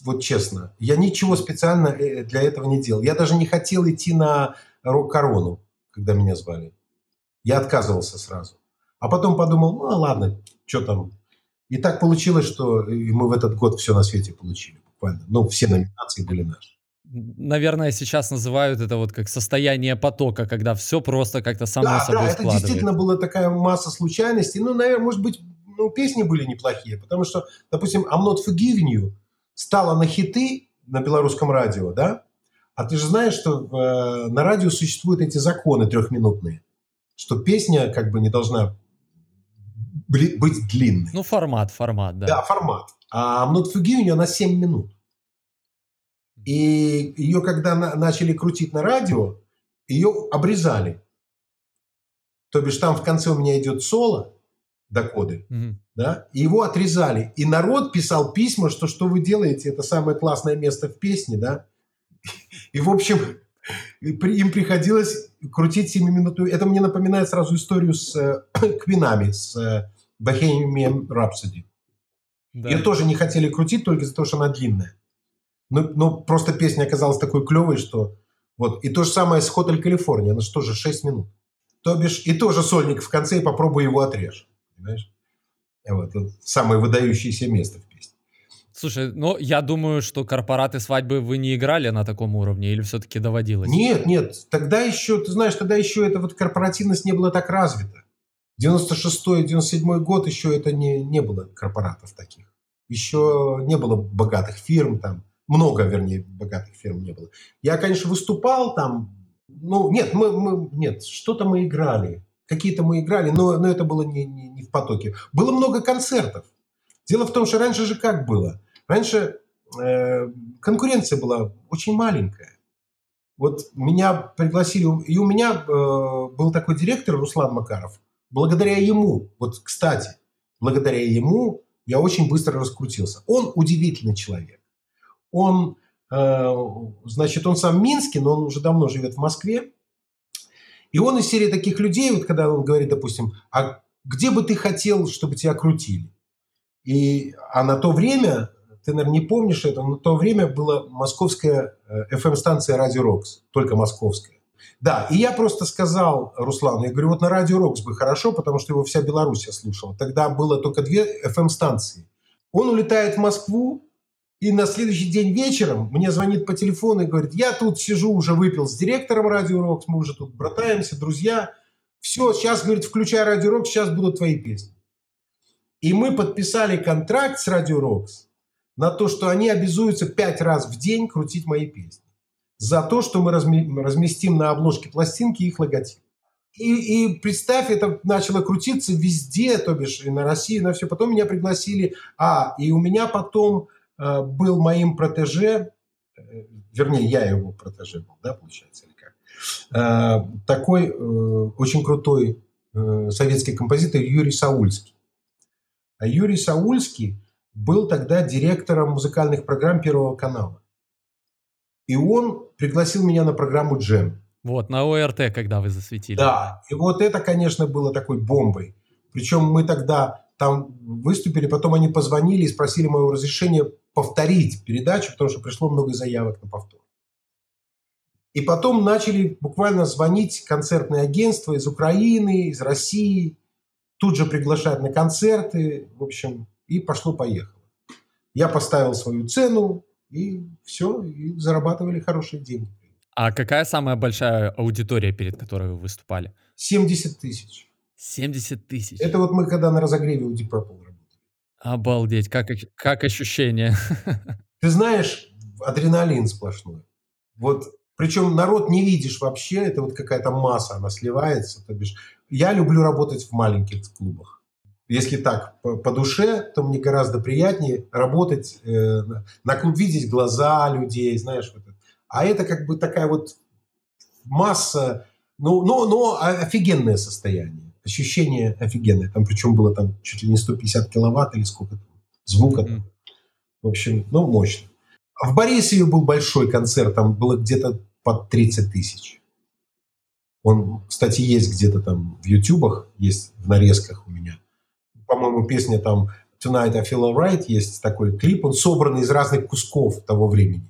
Вот честно. Я ничего специально э, для этого не делал. Я даже не хотел идти на рок-корону, когда меня звали. Я отказывался сразу. А потом подумал, ну ладно, что там. И так получилось, что мы в этот год все на свете получили буквально. Ну, все номинации были наши наверное, сейчас называют это вот как состояние потока, когда все просто как-то само да, собой да, это действительно была такая масса случайностей. Ну, наверное, может быть, ну, песни были неплохие, потому что, допустим, I'm Not Forgiving You стала на хиты на белорусском радио, да? А ты же знаешь, что э, на радио существуют эти законы трехминутные, что песня как бы не должна быть длинной. Ну, формат, формат, да. Да, формат. А Not Forgiving You, она 7 минут. И ее, когда на, начали крутить на радио, ее обрезали. То бишь там в конце у меня идет соло, доходы, mm-hmm. да, и его отрезали. И народ писал письма, что что вы делаете, это самое классное место в песне, да. И, в общем, им приходилось крутить 7-минутную... Это мне напоминает сразу историю с э, Квинами, с э, Bohemian Rhapsody. Да. Ее тоже не хотели крутить только из-за того, что она длинная. Ну, ну, просто песня оказалась такой клевой, что... Вот. И то же самое с Hotel California. Она же тоже 6 минут. То бишь, и тоже сольник в конце, и попробуй его отрежь. Понимаешь? Вот. вот самое выдающееся место в песне. Слушай, ну, я думаю, что корпораты свадьбы вы не играли на таком уровне или все-таки доводилось? Нет, нет. Тогда еще, ты знаешь, тогда еще эта вот корпоративность не была так развита. 96-97 год еще это не, не было корпоратов таких. Еще не было богатых фирм там много, вернее, богатых фирм не было. Я, конечно, выступал там, ну, нет, мы, мы нет, что-то мы играли, какие-то мы играли, но, но это было не, не, не в потоке. Было много концертов. Дело в том, что раньше же как было? Раньше э, конкуренция была очень маленькая. Вот меня пригласили, и у меня э, был такой директор Руслан Макаров. Благодаря ему, вот, кстати, благодаря ему я очень быстро раскрутился. Он удивительный человек он, э, значит, он сам Минский, но он уже давно живет в Москве. И он из серии таких людей, вот когда он говорит, допустим, а где бы ты хотел, чтобы тебя крутили? И, а на то время, ты, наверное, не помнишь это, на то время была московская FM-станция э, «Радио Рокс», только московская. Да, и я просто сказал Руслану, я говорю, вот на «Радио Рокс» бы хорошо, потому что его вся Беларусь слушала. Тогда было только две FM-станции. Он улетает в Москву, и на следующий день вечером мне звонит по телефону и говорит, я тут сижу, уже выпил с директором Радио Рокс, мы уже тут братаемся, друзья. Все, сейчас, говорит, включай Радио Рокс, сейчас будут твои песни. И мы подписали контракт с Радио Рокс на то, что они обязуются пять раз в день крутить мои песни. За то, что мы разместим на обложке пластинки их логотип. И, и представь, это начало крутиться везде, то бишь и на России, на все. Потом меня пригласили. А, и у меня потом Э, был моим протеже, э, вернее, я его протеже был, да, получается, или как, э, такой очень крутой советский композитор Юрий Саульский. А Юрий Саульский был тогда директором музыкальных программ Первого канала. И он пригласил меня на программу «Джем». Вот, на ОРТ, когда вы засветили. Да, и вот это, конечно, было такой бомбой. Причем мы тогда там выступили, потом они позвонили и спросили моего разрешения повторить передачу, потому что пришло много заявок на повтор. И потом начали буквально звонить концертные агентства из Украины, из России, тут же приглашать на концерты, в общем, и пошло-поехало. Я поставил свою цену, и все, и зарабатывали хорошие деньги. А какая самая большая аудитория, перед которой вы выступали? 70 тысяч. 70 тысяч. Это вот мы когда на разогреве у Deep Purple работали. Обалдеть, как, как ощущение. Ты знаешь, адреналин сплошной. Вот, причем народ не видишь вообще, это вот какая-то масса, она сливается. То бишь, я люблю работать в маленьких клубах. Если так, по, по душе, то мне гораздо приятнее работать э, на клуб, видеть глаза людей, знаешь, вот это. А это как бы такая вот масса, ну, но, но офигенное состояние ощущение офигенное. Там причем было там чуть ли не 150 киловатт или сколько там, звука. Mm-hmm. В общем, ну, мощно. А в Борисове был большой концерт, там было где-то под 30 тысяч. Он, кстати, есть где-то там в ютубах, есть в нарезках у меня. По-моему, песня там Tonight I Feel Alright, есть такой клип, он собран из разных кусков того времени.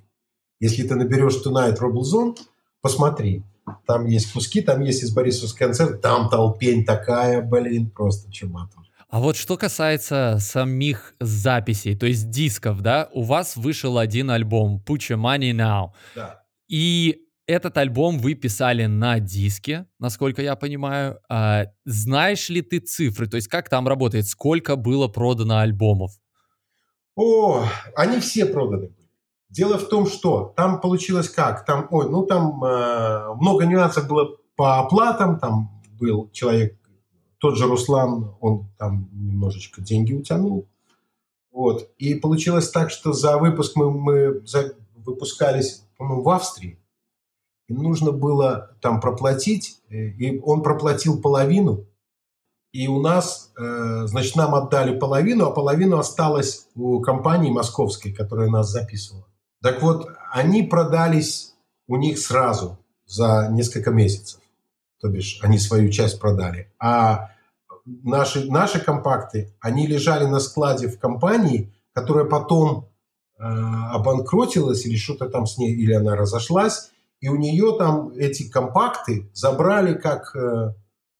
Если ты наберешь Tonight Rebel Zone, посмотри. Там есть куски, там есть из Борисовский концерт, там толпень такая, блин, просто чуматор. А вот что касается самих записей, то есть дисков, да, у вас вышел один альбом Put Your Money Now. Да. И этот альбом вы писали на диске, насколько я понимаю. А, знаешь ли ты цифры? То есть как там работает? Сколько было продано альбомов? О, они все проданы. Дело в том, что там получилось как? Там, ой, ну там э, много нюансов было по оплатам. Там был человек, тот же Руслан, он там немножечко деньги утянул. Вот. И получилось так, что за выпуск мы, мы за, выпускались, по-моему, в Австрии. И нужно было там проплатить. Э, и он проплатил половину. И у нас, э, значит, нам отдали половину, а половину осталось у компании московской, которая нас записывала. Так вот, они продались у них сразу за несколько месяцев. То бишь, они свою часть продали. А наши, наши компакты, они лежали на складе в компании, которая потом э, обанкротилась или что-то там с ней, или она разошлась, и у нее там эти компакты забрали как, э,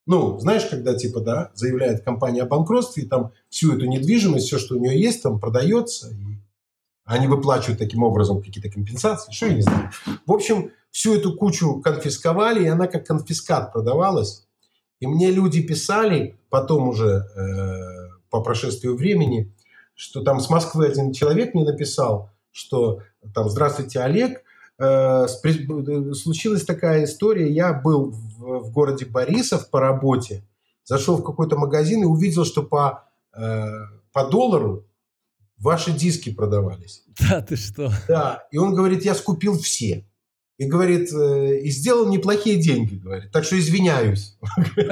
ну, знаешь, когда типа, да, заявляет компания о банкротстве, и там всю эту недвижимость, все, что у нее есть, там продается, и они выплачивают таким образом какие-то компенсации, что я не знаю. В общем, всю эту кучу конфисковали, и она как конфискат продавалась. И мне люди писали потом уже э, по прошествию времени, что там с Москвы один человек мне написал, что там «Здравствуйте, Олег, случилась такая история, я был в, в городе Борисов по работе, зашел в какой-то магазин и увидел, что по, э, по доллару ваши диски продавались. Да, ты что? Да, и он говорит, я скупил все. И говорит, э, и сделал неплохие деньги, говорит. Так что извиняюсь.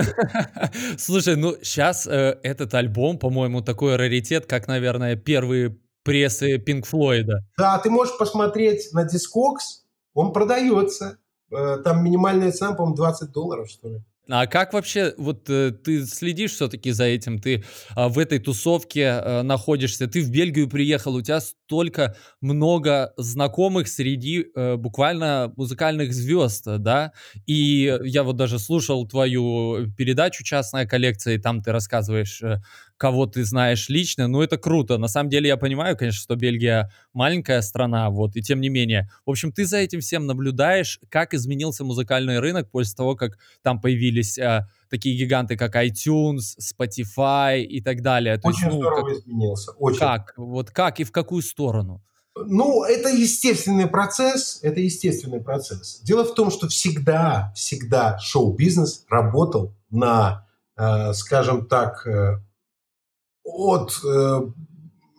Слушай, ну сейчас э, этот альбом, по-моему, такой раритет, как, наверное, первые прессы Пинк Флойда. Да, ты можешь посмотреть на Discogs, он продается. Э, там минимальная цена, по-моему, 20 долларов, что ли. А как вообще, вот э, ты следишь все-таки за этим, ты а, в этой тусовке э, находишься, ты в Бельгию приехал, у тебя столько много знакомых среди э, буквально музыкальных звезд, да, и я вот даже слушал твою передачу «Частная коллекция», и там ты рассказываешь э, кого ты знаешь лично, ну это круто. На самом деле я понимаю, конечно, что Бельгия маленькая страна, вот, и тем не менее. В общем, ты за этим всем наблюдаешь, как изменился музыкальный рынок после того, как там появились а, такие гиганты, как iTunes, Spotify и так далее. То очень есть, ну, здорово как, изменился, очень. Как? Вот как и в какую сторону? Ну, это естественный процесс, это естественный процесс. Дело в том, что всегда, всегда шоу-бизнес работал на, э, скажем так, э, от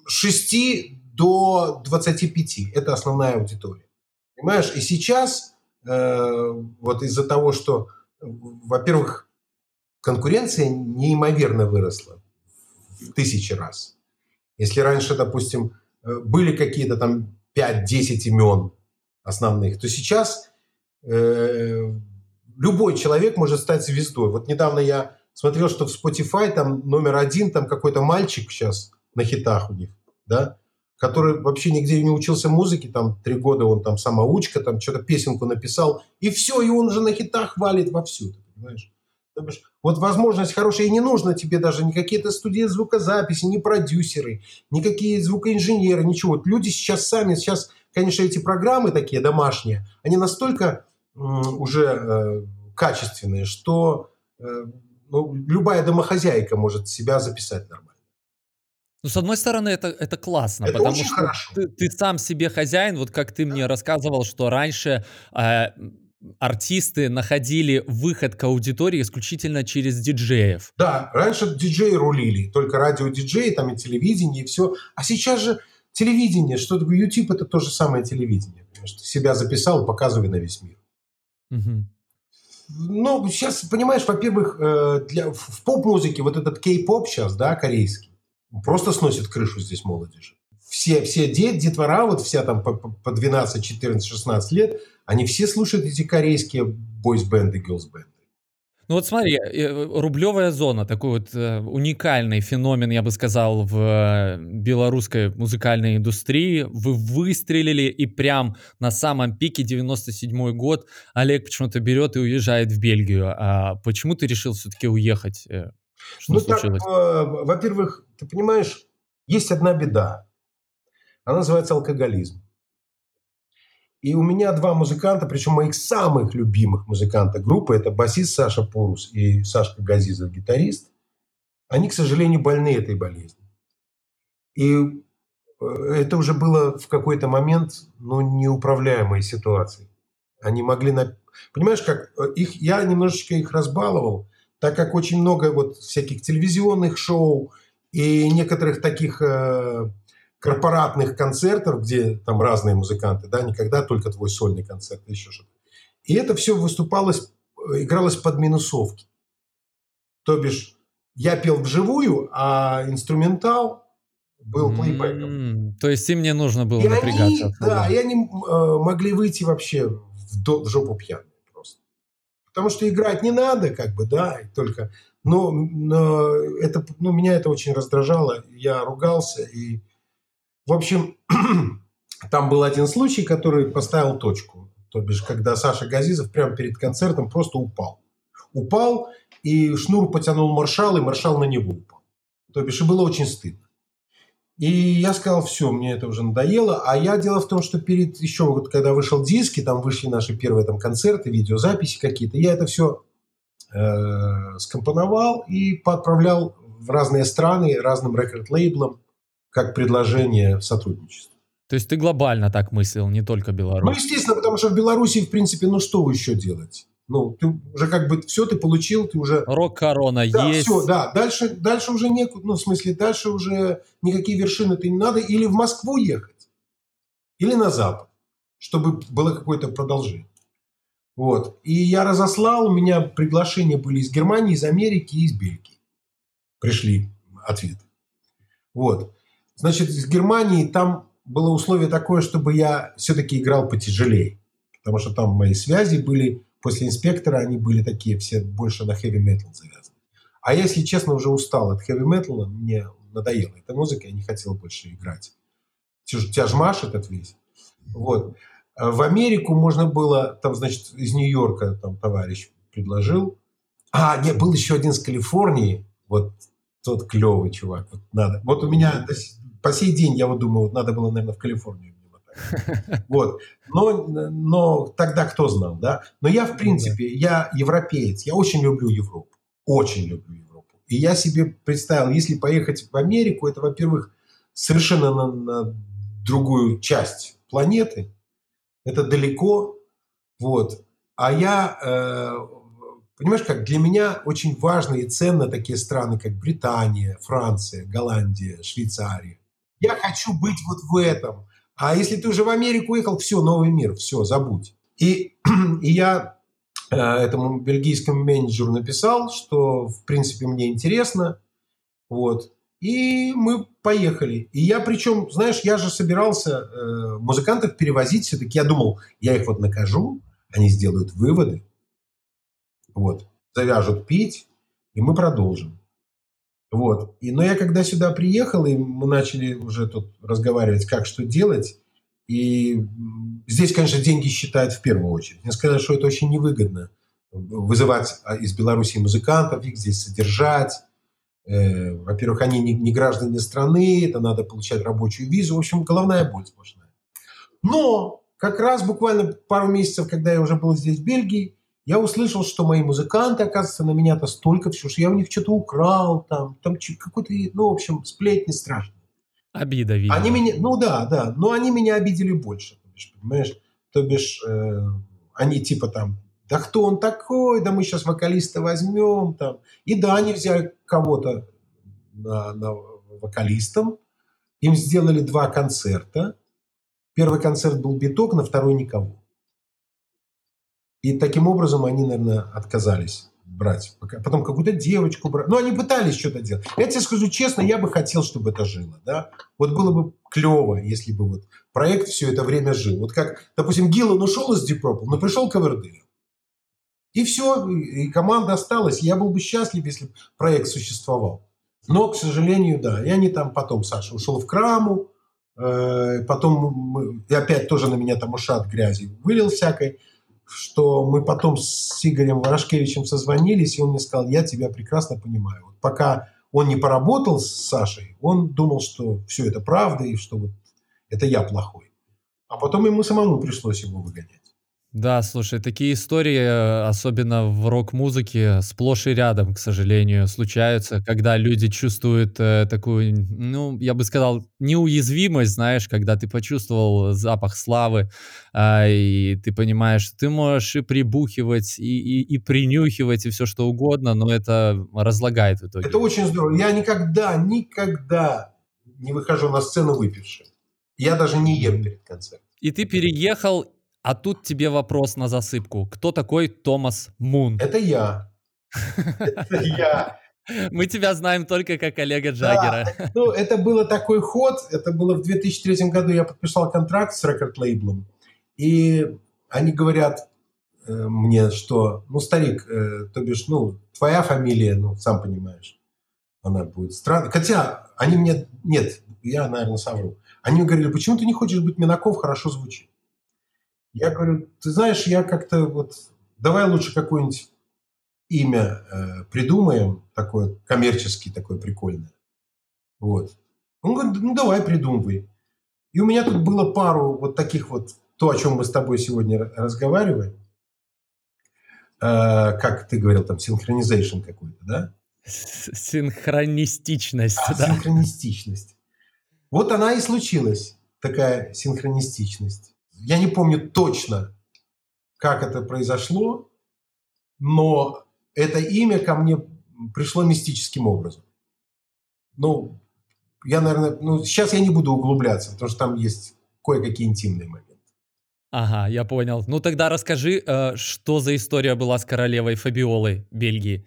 6 э, до 25. Это основная аудитория. Понимаешь? И сейчас э, вот из-за того, что, во-первых, конкуренция неимоверно выросла в тысячи раз. Если раньше, допустим, э, были какие-то там 5-10 имен основных, то сейчас э, любой человек может стать звездой. Вот недавно я смотрел, что в Spotify там номер один, там какой-то мальчик сейчас на хитах у них, да, который вообще нигде не учился музыке, там три года он там самоучка, там что-то песенку написал, и все, и он уже на хитах валит вовсю, ты понимаешь? Вот возможность хорошая, и не нужно тебе даже никакие-то студии звукозаписи, ни продюсеры, никакие звукоинженеры, ничего. Вот люди сейчас сами, сейчас, конечно, эти программы такие домашние, они настолько уже э, качественные, что э, ну, любая домохозяйка может себя записать нормально. Ну, с одной стороны, это, это классно, это потому очень что хорошо. ты, ты сам себе хозяин, вот как ты мне рассказывал, что раньше э, артисты находили выход к аудитории исключительно через диджеев. Да, раньше диджеи рулили, только радиодиджеи, там и телевидение, и все. А сейчас же телевидение, что такое YouTube, это то же самое телевидение. Ты себя записал, показывай на весь мир. Угу. Ну, сейчас, понимаешь, во-первых, э, для, в поп-музыке вот этот кей-поп сейчас, да, корейский, просто сносит крышу здесь молодежи. Все, все дет, детвора, вот вся там по, по 12, 14, 16 лет, они все слушают эти корейские бойс-бенды, герлс-бенды. Ну вот смотри, э, рублевая зона, такой вот э, уникальный феномен, я бы сказал, в э, белорусской музыкальной индустрии. Вы выстрелили и прям на самом пике 97 год Олег почему-то берет и уезжает в Бельгию. А почему ты решил все-таки уехать? Что ну случилось? так, во-первых, ты понимаешь, есть одна беда. Она называется алкоголизм. И у меня два музыканта, причем моих самых любимых музыканта группы, это басист Саша Порус и Сашка Газизов, гитарист. Они, к сожалению, больны этой болезнью. И э, это уже было в какой-то момент ну, неуправляемой ситуацией. Они могли... На... Понимаешь, как э, их, я немножечко их разбаловал, так как очень много вот всяких телевизионных шоу и некоторых таких э, корпоратных концертов, где там разные музыканты, да, никогда только твой сольный концерт, еще что-то. И это все выступалось, игралось под минусовки. То бишь, я пел вживую, а инструментал был плейбеком. Mm-hmm. То есть им не нужно было и напрягаться. Они, да, и они э, могли выйти вообще в, до, в жопу пьяные просто. Потому что играть не надо, как бы, да, только... Но, но это, ну, меня это очень раздражало. Я ругался, и в общем, там был один случай, который поставил точку. То бишь, когда Саша Газизов прямо перед концертом просто упал. Упал, и шнур потянул маршал, и маршал на него упал. То бишь, и было очень стыдно. И я сказал, все, мне это уже надоело. А я дело в том, что перед еще вот когда вышел диски, там вышли наши первые там концерты, видеозаписи какие-то, я это все э, скомпоновал и поотправлял в разные страны, разным рекорд-лейблам как предложение сотрудничества. То есть ты глобально так мыслил, не только Беларусь? Ну, естественно, потому что в Беларуси, в принципе, ну что еще делать? Ну, ты уже как бы все ты получил, ты уже... Рок-корона да, есть. все, да. Дальше, дальше уже некуда, ну, в смысле, дальше уже никакие вершины ты не надо. Или в Москву ехать, или на Запад, чтобы было какое-то продолжение. Вот. И я разослал, у меня приглашения были из Германии, из Америки и из Бельгии. Пришли ответы. Вот. Значит, из Германии там было условие такое, чтобы я все-таки играл потяжелее. Потому что там мои связи были, после инспектора они были такие все больше на хэви-метал завязаны. А я, если честно, уже устал от хэви-металла, мне надоела эта музыка, я не хотел больше играть. Тяжмаш этот весь. Вот. В Америку можно было, там, значит, из Нью-Йорка там товарищ предложил. А, нет, был еще один из Калифорнии, вот тот клевый чувак. Вот надо. Вот у меня по сей день я вот думаю, вот надо было, наверное, в Калифорнию. Вот. Но, но тогда кто знал, да? Но я, в ну принципе, я европеец, я очень люблю Европу. Очень люблю Европу. И я себе представил, если поехать в Америку, это, во-первых, совершенно на, на другую часть планеты. Это далеко. Вот. А я, э, понимаешь, как для меня очень важны и ценно такие страны, как Британия, Франция, Голландия, Швейцария. Я хочу быть вот в этом. А если ты уже в Америку уехал, все, новый мир, все, забудь. И, и я э, этому бельгийскому менеджеру написал, что, в принципе, мне интересно. Вот. И мы поехали. И я причем, знаешь, я же собирался э, музыкантов перевозить все-таки. Я думал, я их вот накажу, они сделают выводы, вот, завяжут пить, и мы продолжим. Вот. И, но я когда сюда приехал, и мы начали уже тут разговаривать, как что делать, и здесь, конечно, деньги считают в первую очередь. Мне сказали, что это очень невыгодно вызывать а, из Беларуси музыкантов, их здесь содержать. Э, во-первых, они не, не граждане страны, это надо получать рабочую визу. В общем, головная боль сплошная. Но как раз буквально пару месяцев, когда я уже был здесь, в Бельгии, я услышал, что мои музыканты, оказывается, на меня-то столько всего, что я у них что-то украл, там, там какой-то, ну, в общем, сплетни страшные. Обида, видимо. Они меня, ну да, да, но они меня обидели больше, то бишь, понимаешь? То бишь, э, они типа там, да кто он такой, да мы сейчас вокалиста возьмем, там. И да, они взяли кого-то на, на вокалистом, им сделали два концерта. Первый концерт был биток, на второй никого. И таким образом они, наверное, отказались брать. Потом какую-то девочку брать. Ну, они пытались что-то делать. Я тебе скажу честно, я бы хотел, чтобы это жило. Да? Вот было бы клево, если бы вот проект все это время жил. Вот как, допустим, Гиллан ушел из Deep Purple, но пришел Ковердейл. И все, и команда осталась. Я был бы счастлив, если проект существовал. Но, к сожалению, да. И они там потом, Саша ушел в Краму, э, потом мы, и опять тоже на меня там ушат грязи вылил всякой что мы потом с Игорем Ворошкевичем созвонились, и он мне сказал, я тебя прекрасно понимаю. Вот пока он не поработал с Сашей, он думал, что все это правда, и что вот это я плохой. А потом ему самому пришлось его выгонять. Да, слушай, такие истории, особенно в рок-музыке, сплошь и рядом, к сожалению, случаются, когда люди чувствуют э, такую, ну, я бы сказал, неуязвимость, знаешь, когда ты почувствовал запах славы, а, и ты понимаешь, что ты можешь и прибухивать, и, и, и принюхивать, и все что угодно, но это разлагает в итоге. Это очень здорово. Я никогда, никогда не выхожу на сцену выпившим. Я даже не ем перед концертом. И ты переехал а тут тебе вопрос на засыпку. Кто такой Томас Мун? Это я. Это я. Мы тебя знаем только как Олега Джаггера. Да, ну, это было такой ход. Это было в 2003 году. Я подписал контракт с рекорд-лейблом. И они говорят э, мне, что, ну, старик, э, то бишь, ну, твоя фамилия, ну, сам понимаешь, она будет странной. Хотя они мне, нет, я, наверное, совру. Они мне говорили, почему ты не хочешь быть Минаков, хорошо звучит. Я говорю, ты знаешь, я как-то вот, давай лучше какое-нибудь имя э, придумаем, такое коммерчески такое прикольное. Вот. Он говорит, ну давай придумывай. И у меня тут было пару вот таких вот, то, о чем мы с тобой сегодня разговариваем, э, как ты говорил, там, синхронизейшн какой-то, да? Синхронистичность, а, да. Синхронистичность. Вот она и случилась, такая синхронистичность. Я не помню точно, как это произошло, но это имя ко мне пришло мистическим образом. Ну, я, наверное, ну, сейчас я не буду углубляться, потому что там есть кое-какие интимные моменты. Ага, я понял. Ну тогда расскажи, э, что за история была с королевой Фабиолой Бельгии.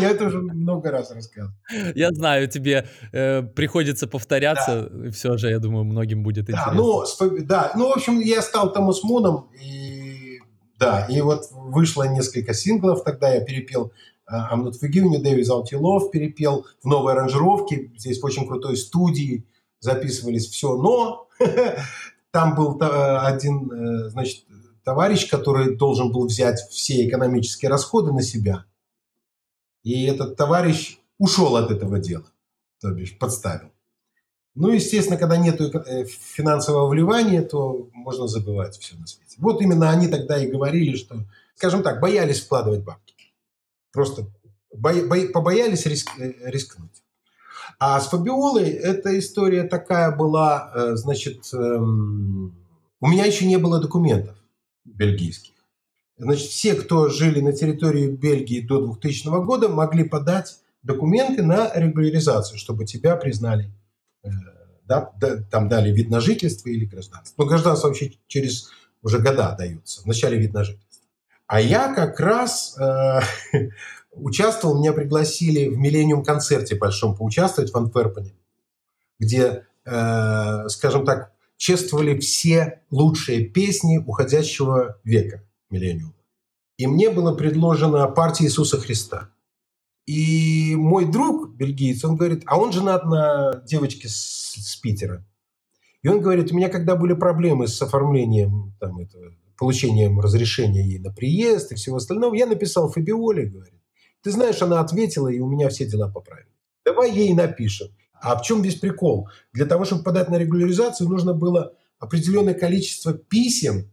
Я это уже много раз рассказывал. Я знаю, тебе э, приходится повторяться, все же, я думаю, многим будет интересно. Ну, да, ну, в общем, я стал Томас Муном, и да, и вот вышло несколько синглов, тогда я перепел э, I'm Not Forgiving You, Without Love, перепел в новой аранжировке, здесь в очень крутой студии записывались все, но там был э, один, значит, товарищ, который должен был взять все экономические расходы на себя – и этот товарищ ушел от этого дела, то бишь подставил. Ну, естественно, когда нет э, финансового вливания, то можно забывать все на свете. Вот именно они тогда и говорили, что, скажем так, боялись вкладывать бабки. Просто бо, бо, побоялись риск, э, рискнуть. А с Фабиолой эта история такая была, э, значит, эм, у меня еще не было документов бельгийских. Значит, все, кто жили на территории Бельгии до 2000 года, могли подать документы на регуляризацию, чтобы тебя признали, э, да, там дали вид на жительство или гражданство. Но гражданство вообще через уже года дается, в начале вид на жительство. А я как раз э, участвовал, меня пригласили в Миллениум концерте большом поучаствовать в Антверпене, где, э, скажем так, чествовали все лучшие песни уходящего века Миллениума. И мне было предложено партия Иисуса Христа. И мой друг, бельгиец, он говорит, а он женат на девочке с, с Питера. И он говорит, у меня когда были проблемы с оформлением, там, этого, получением разрешения ей на приезд и всего остального, я написал Фабиоле, говорит. Ты знаешь, она ответила, и у меня все дела поправились. Давай ей напишем. А в чем весь прикол? Для того, чтобы подать на регуляризацию, нужно было определенное количество писем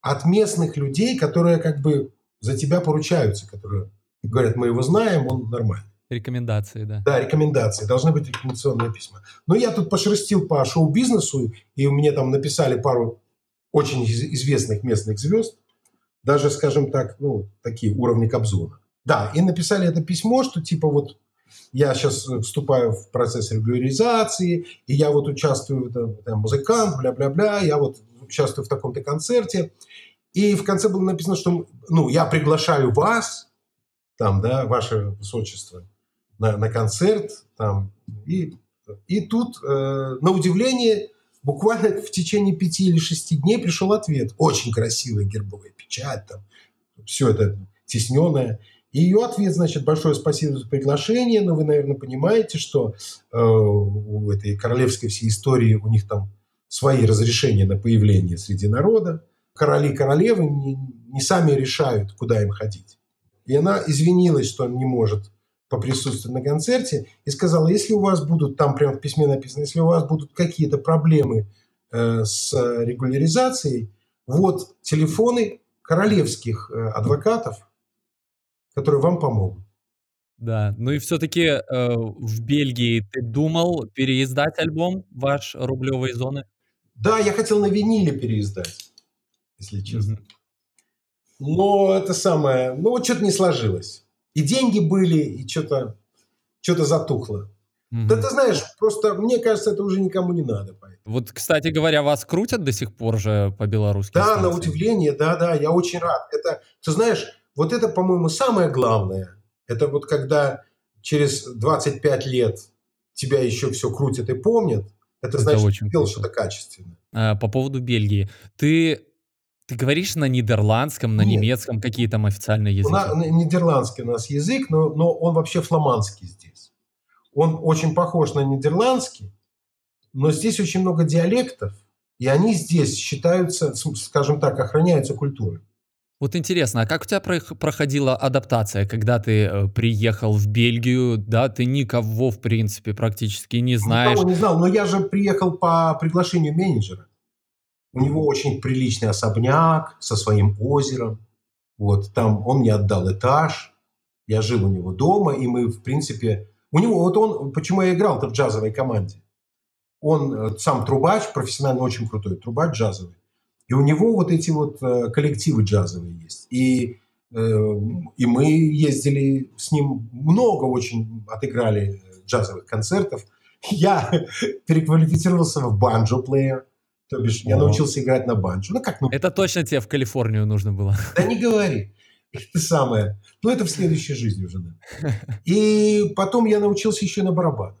от местных людей, которые как бы за тебя поручаются, которые говорят, мы его знаем, он нормальный. Рекомендации, да. Да, рекомендации. Должны быть рекомендационные письма. Но я тут пошерстил по шоу-бизнесу, и мне там написали пару очень известных местных звезд, даже, скажем так, ну, такие уровни Кобзона. Да, и написали это письмо, что типа вот я сейчас вступаю в процесс регуляризации, и я вот участвую, там, там музыкант, бля-бля-бля, я вот участвую в таком-то концерте. И в конце было написано, что ну, я приглашаю вас, там, да, ваше высочество, на, на концерт, там, и, и тут, э, на удивление, буквально в течение пяти или шести дней пришел ответ. Очень красивая гербовая печать, там, все это тесненное. Ее ответ, значит, большое спасибо за приглашение, но вы, наверное, понимаете, что э, у этой королевской всей истории у них там свои разрешения на появление среди народа. Короли и королевы не, не сами решают, куда им ходить. И она извинилась, что он не может поприсутствовать на концерте, и сказала, если у вас будут, там прямо в письме написано, если у вас будут какие-то проблемы э, с регуляризацией, вот телефоны королевских э, адвокатов, которые вам помогут. Да, ну и все-таки э, в Бельгии ты думал переиздать альбом ваш «Рублевые зоны»? Да, я хотел на виниле переиздать, если честно. Мгм. Но это самое, ну вот что-то не сложилось. И деньги были, и что-то что затухло. Угу. Да ты знаешь, просто мне кажется, это уже никому не надо. Поэтому. Вот, кстати говоря, вас крутят до сих пор же по белорусски? Да, станции. на удивление, да-да, я очень рад. Это, ты знаешь, вот это, по-моему, самое главное. Это вот когда через 25 лет тебя еще все крутят и помнят, это, это значит, очень ты делал что-то качественное. А, по поводу Бельгии. Ты ты говоришь на нидерландском, на Нет. немецком, какие там официальные языки? На, на, нидерландский у нас язык, но, но он вообще фламандский здесь. Он очень похож на нидерландский, но здесь очень много диалектов, и они здесь считаются, скажем так, охраняются культурой. Вот интересно, а как у тебя проходила адаптация, когда ты э, приехал в Бельгию, да, ты никого, в принципе, практически не знаешь? Никого не знал, но я же приехал по приглашению менеджера. У него очень приличный особняк со своим озером. Вот там он мне отдал этаж. Я жил у него дома, и мы, в принципе... У него, вот он, почему я играл-то в джазовой команде? Он э, сам трубач, профессионально очень крутой трубач джазовый. И у него вот эти вот э, коллективы джазовые есть. И, э, и мы ездили с ним много очень, отыграли джазовых концертов. Я переквалифицировался в банджо-плеер. То бишь, я научился играть на банджо. Ну, как, ну... Это точно тебе в Калифорнию нужно было. Да не говори. Это самое. Ну, это в следующей жизни уже, да. И потом я научился еще на барабанах.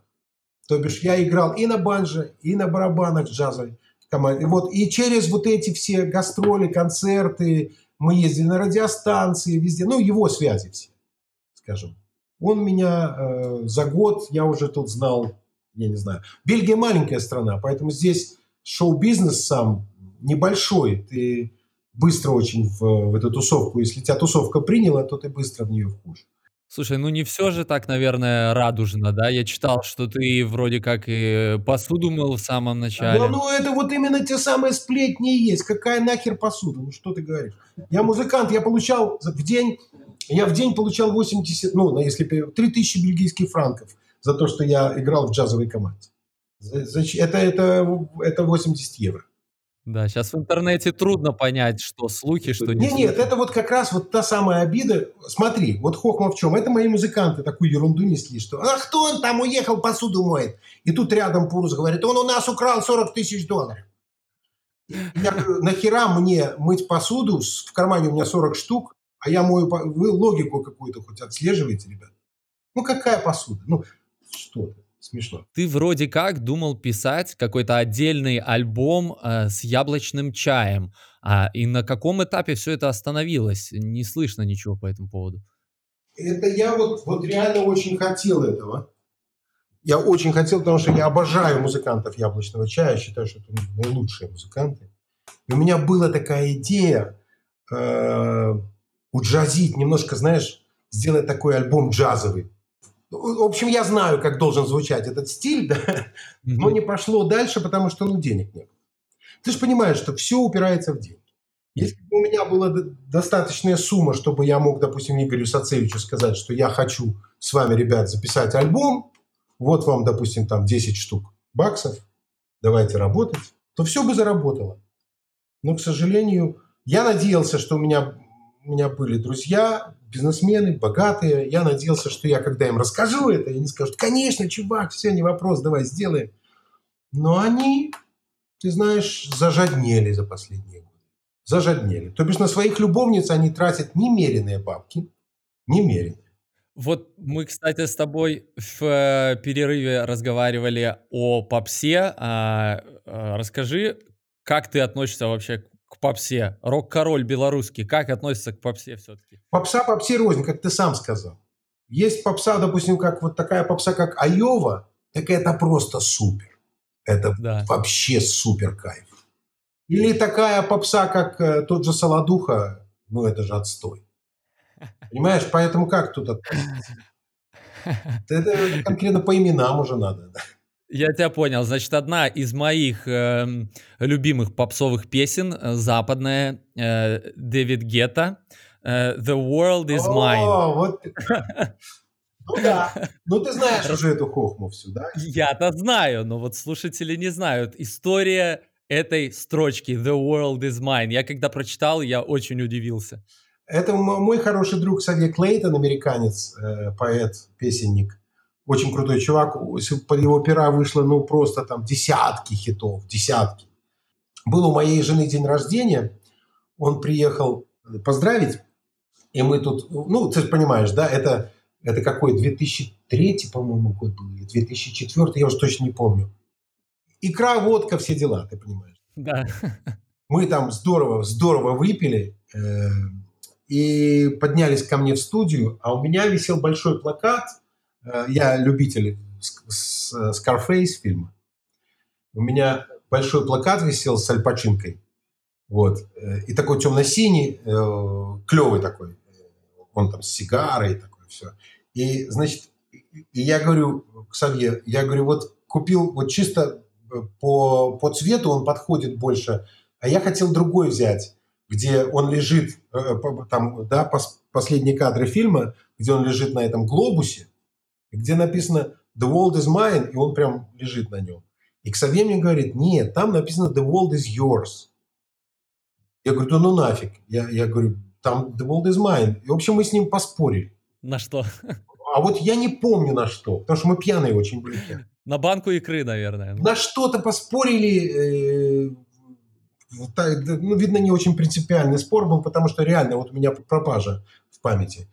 То бишь, я играл и на банджо, и на барабанах джазовой команде. Вот, и через вот эти все гастроли, концерты, мы ездили на радиостанции, везде. Ну, его связи все, скажем. Он меня э, за год, я уже тут знал, я не знаю. Бельгия маленькая страна, поэтому здесь шоу-бизнес сам небольшой, ты быстро очень в, в эту тусовку, если тебя тусовка приняла, то ты быстро в нее вхож. Слушай, ну не все же так, наверное, радужно, да? Я читал, что ты вроде как и посуду мыл в самом начале. Ну, это вот именно те самые сплетни и есть. Какая нахер посуда? Ну что ты говоришь? Я музыкант, я получал в день, я в день получал 80, ну, если 3000 бельгийских франков за то, что я играл в джазовой команде. Это, это, это 80 евро. Да, сейчас в интернете трудно понять, что слухи, что не Нет, нет, это вот как раз вот та самая обида. Смотри, вот хохма в чем? Это мои музыканты такую ерунду несли, что «А кто он там уехал, посуду моет?» И тут рядом Пурус говорит «Он у нас украл 40 тысяч долларов». Я говорю, нахера мне мыть посуду, в кармане у меня 40 штук, А я мою... Вы логику какую-то хоть отслеживаете, ребят? Ну, какая посуда? Ну, что ты? Смешно. Ты вроде как думал писать какой-то отдельный альбом э, с яблочным чаем. А, и на каком этапе все это остановилось? Не слышно ничего по этому поводу. Это я вот, вот реально очень хотел этого. Я очень хотел, потому что я обожаю музыкантов яблочного чая. Считаю, что это наилучшие музыканты. И у меня была такая идея э, уджазить немножко, знаешь, сделать такой альбом джазовый в общем, я знаю, как должен звучать этот стиль, да, но не пошло дальше, потому что, ну, денег нет. Ты же понимаешь, что все упирается в деньги. Если бы у меня была достаточная сумма, чтобы я мог, допустим, Игорю Сацевичу сказать, что я хочу с вами, ребят, записать альбом, вот вам, допустим, там 10 штук баксов, давайте работать, то все бы заработало. Но, к сожалению, я надеялся, что у меня, у меня были друзья, бизнесмены, богатые. Я надеялся, что я, когда им расскажу это, они скажут, конечно, чувак, все, не вопрос, давай сделаем. Но они, ты знаешь, зажаднели за последние годы. Зажаднели. То бишь на своих любовниц они тратят немеренные бабки. Немеренные. Вот мы, кстати, с тобой в э, перерыве разговаривали о попсе. А, а, расскажи, как ты относишься вообще к попсе? Рок-король белорусский, как относится к попсе все-таки? Попса попсе рознь, как ты сам сказал. Есть попса, допустим, как вот такая попса, как Айова, так это просто супер. Это да. вообще супер кайф. Или такая попса, как э, тот же Солодуха, ну это же отстой. Понимаешь, поэтому как тут относиться? Это конкретно по именам уже надо. Да? Я тебя понял. Значит, одна из моих э, любимых попсовых песен, э, западная, э, Дэвид Гетта, э, «The World Is Mine». О, вот Ну да. Ну ты знаешь уже эту хохму всю, да? Я-то знаю, но вот слушатели не знают. История этой строчки «The world is mine». Я когда прочитал, я очень удивился. Это мой хороший друг Савье Клейтон, американец, э, поэт, песенник очень крутой чувак. Под его пера вышло, ну, просто там десятки хитов, десятки. Был у моей жены день рождения, он приехал поздравить, и мы тут, ну, ты понимаешь, да, это, это какой, 2003, по-моему, год был, или 2004, я уже точно не помню. Икра, водка, все дела, ты понимаешь. Да. Мы там здорово, здорово выпили, э, и поднялись ко мне в студию, а у меня висел большой плакат – я любитель Scarface фильма. У меня большой плакат висел с альпачинкой. Вот. Э, и такой темно-синий, э, клевый такой. Он там с сигарой такой, все. И, значит, и я говорю к Савье, я говорю, вот купил вот чисто по, по цвету он подходит больше, а я хотел другой взять, где он лежит, там, да, последние кадры фильма, где он лежит на этом глобусе, где написано «The world is mine», и он прям лежит на нем. И Ксавье мне говорит, нет, там написано «The world is yours». Я говорю, да ну нафиг. Я, я говорю, там «The world is mine». И, в общем, мы с ним поспорили. На что? А вот я не помню на что, потому что мы пьяные очень были. На банку икры, наверное. На что-то поспорили. Э, ну, видно, не очень принципиальный спор был, потому что реально вот у меня пропажа в памяти.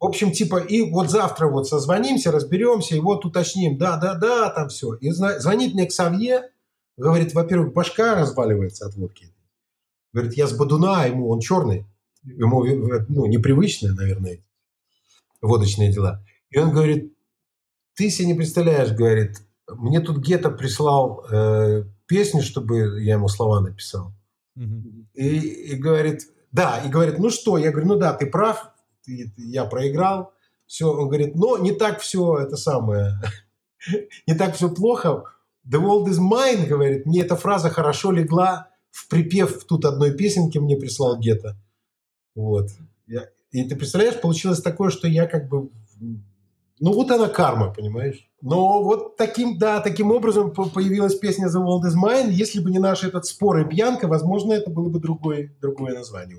В общем, типа, и вот завтра вот созвонимся, разберемся, и вот уточним, да-да-да, там все. И звонит мне Ксавье, говорит, во-первых, башка разваливается от водки. Говорит, я с Бадуна, ему он черный, ему ну, непривычные, наверное, водочные дела. И он говорит, ты себе не представляешь, говорит, мне тут Гета прислал э, песню, чтобы я ему слова написал. Mm-hmm. И, и говорит, да, и говорит, ну что? Я говорю, ну да, ты прав, я проиграл. Все, он говорит, но не так все это самое, не так все плохо. The world is mine, говорит, мне эта фраза хорошо легла в припев тут одной песенки мне прислал Гета. Вот. И ты представляешь, получилось такое, что я как бы... Ну, вот она карма, понимаешь? Но вот таким, да, таким образом появилась песня The World is Mine. Если бы не наш этот спор и пьянка, возможно, это было бы другое, другое название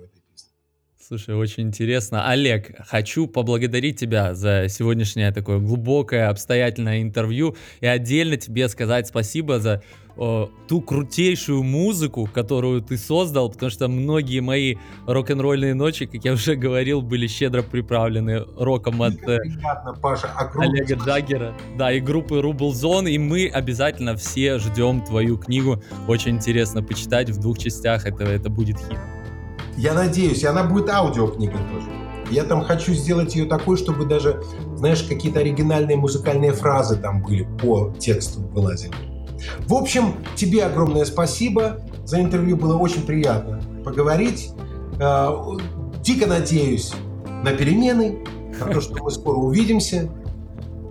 Слушай, очень интересно. Олег, хочу поблагодарить тебя за сегодняшнее такое глубокое, обстоятельное интервью и отдельно тебе сказать спасибо за о, ту крутейшую музыку, которую ты создал, потому что многие мои рок-н-ролльные ночи, как я уже говорил, были щедро приправлены роком от э, Приятно, Паша. Олега Джаггера, да, и группы Rubble Zone, и мы обязательно все ждем твою книгу. Очень интересно почитать в двух частях, это, это будет хит. Я надеюсь, и она будет аудиокнигой тоже. Я там хочу сделать ее такой, чтобы даже, знаешь, какие-то оригинальные музыкальные фразы там были по тексту вылазили. В общем, тебе огромное спасибо за интервью. Было очень приятно поговорить. Э, дико надеюсь на перемены, на то, что мы скоро увидимся.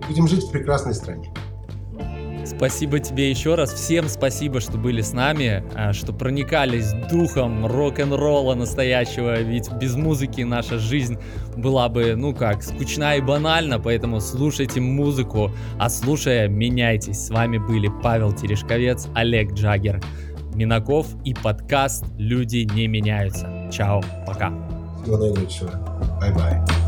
Будем жить в прекрасной стране. Спасибо тебе еще раз. Всем спасибо, что были с нами, а, что проникались духом рок-н-ролла настоящего. Ведь без музыки наша жизнь была бы, ну как, скучна и банальна. Поэтому слушайте музыку, а слушая, меняйтесь. С вами были Павел Терешковец, Олег Джаггер, Минаков и подкаст «Люди не меняются». Чао, пока. Всего наилучшего. Bye-bye.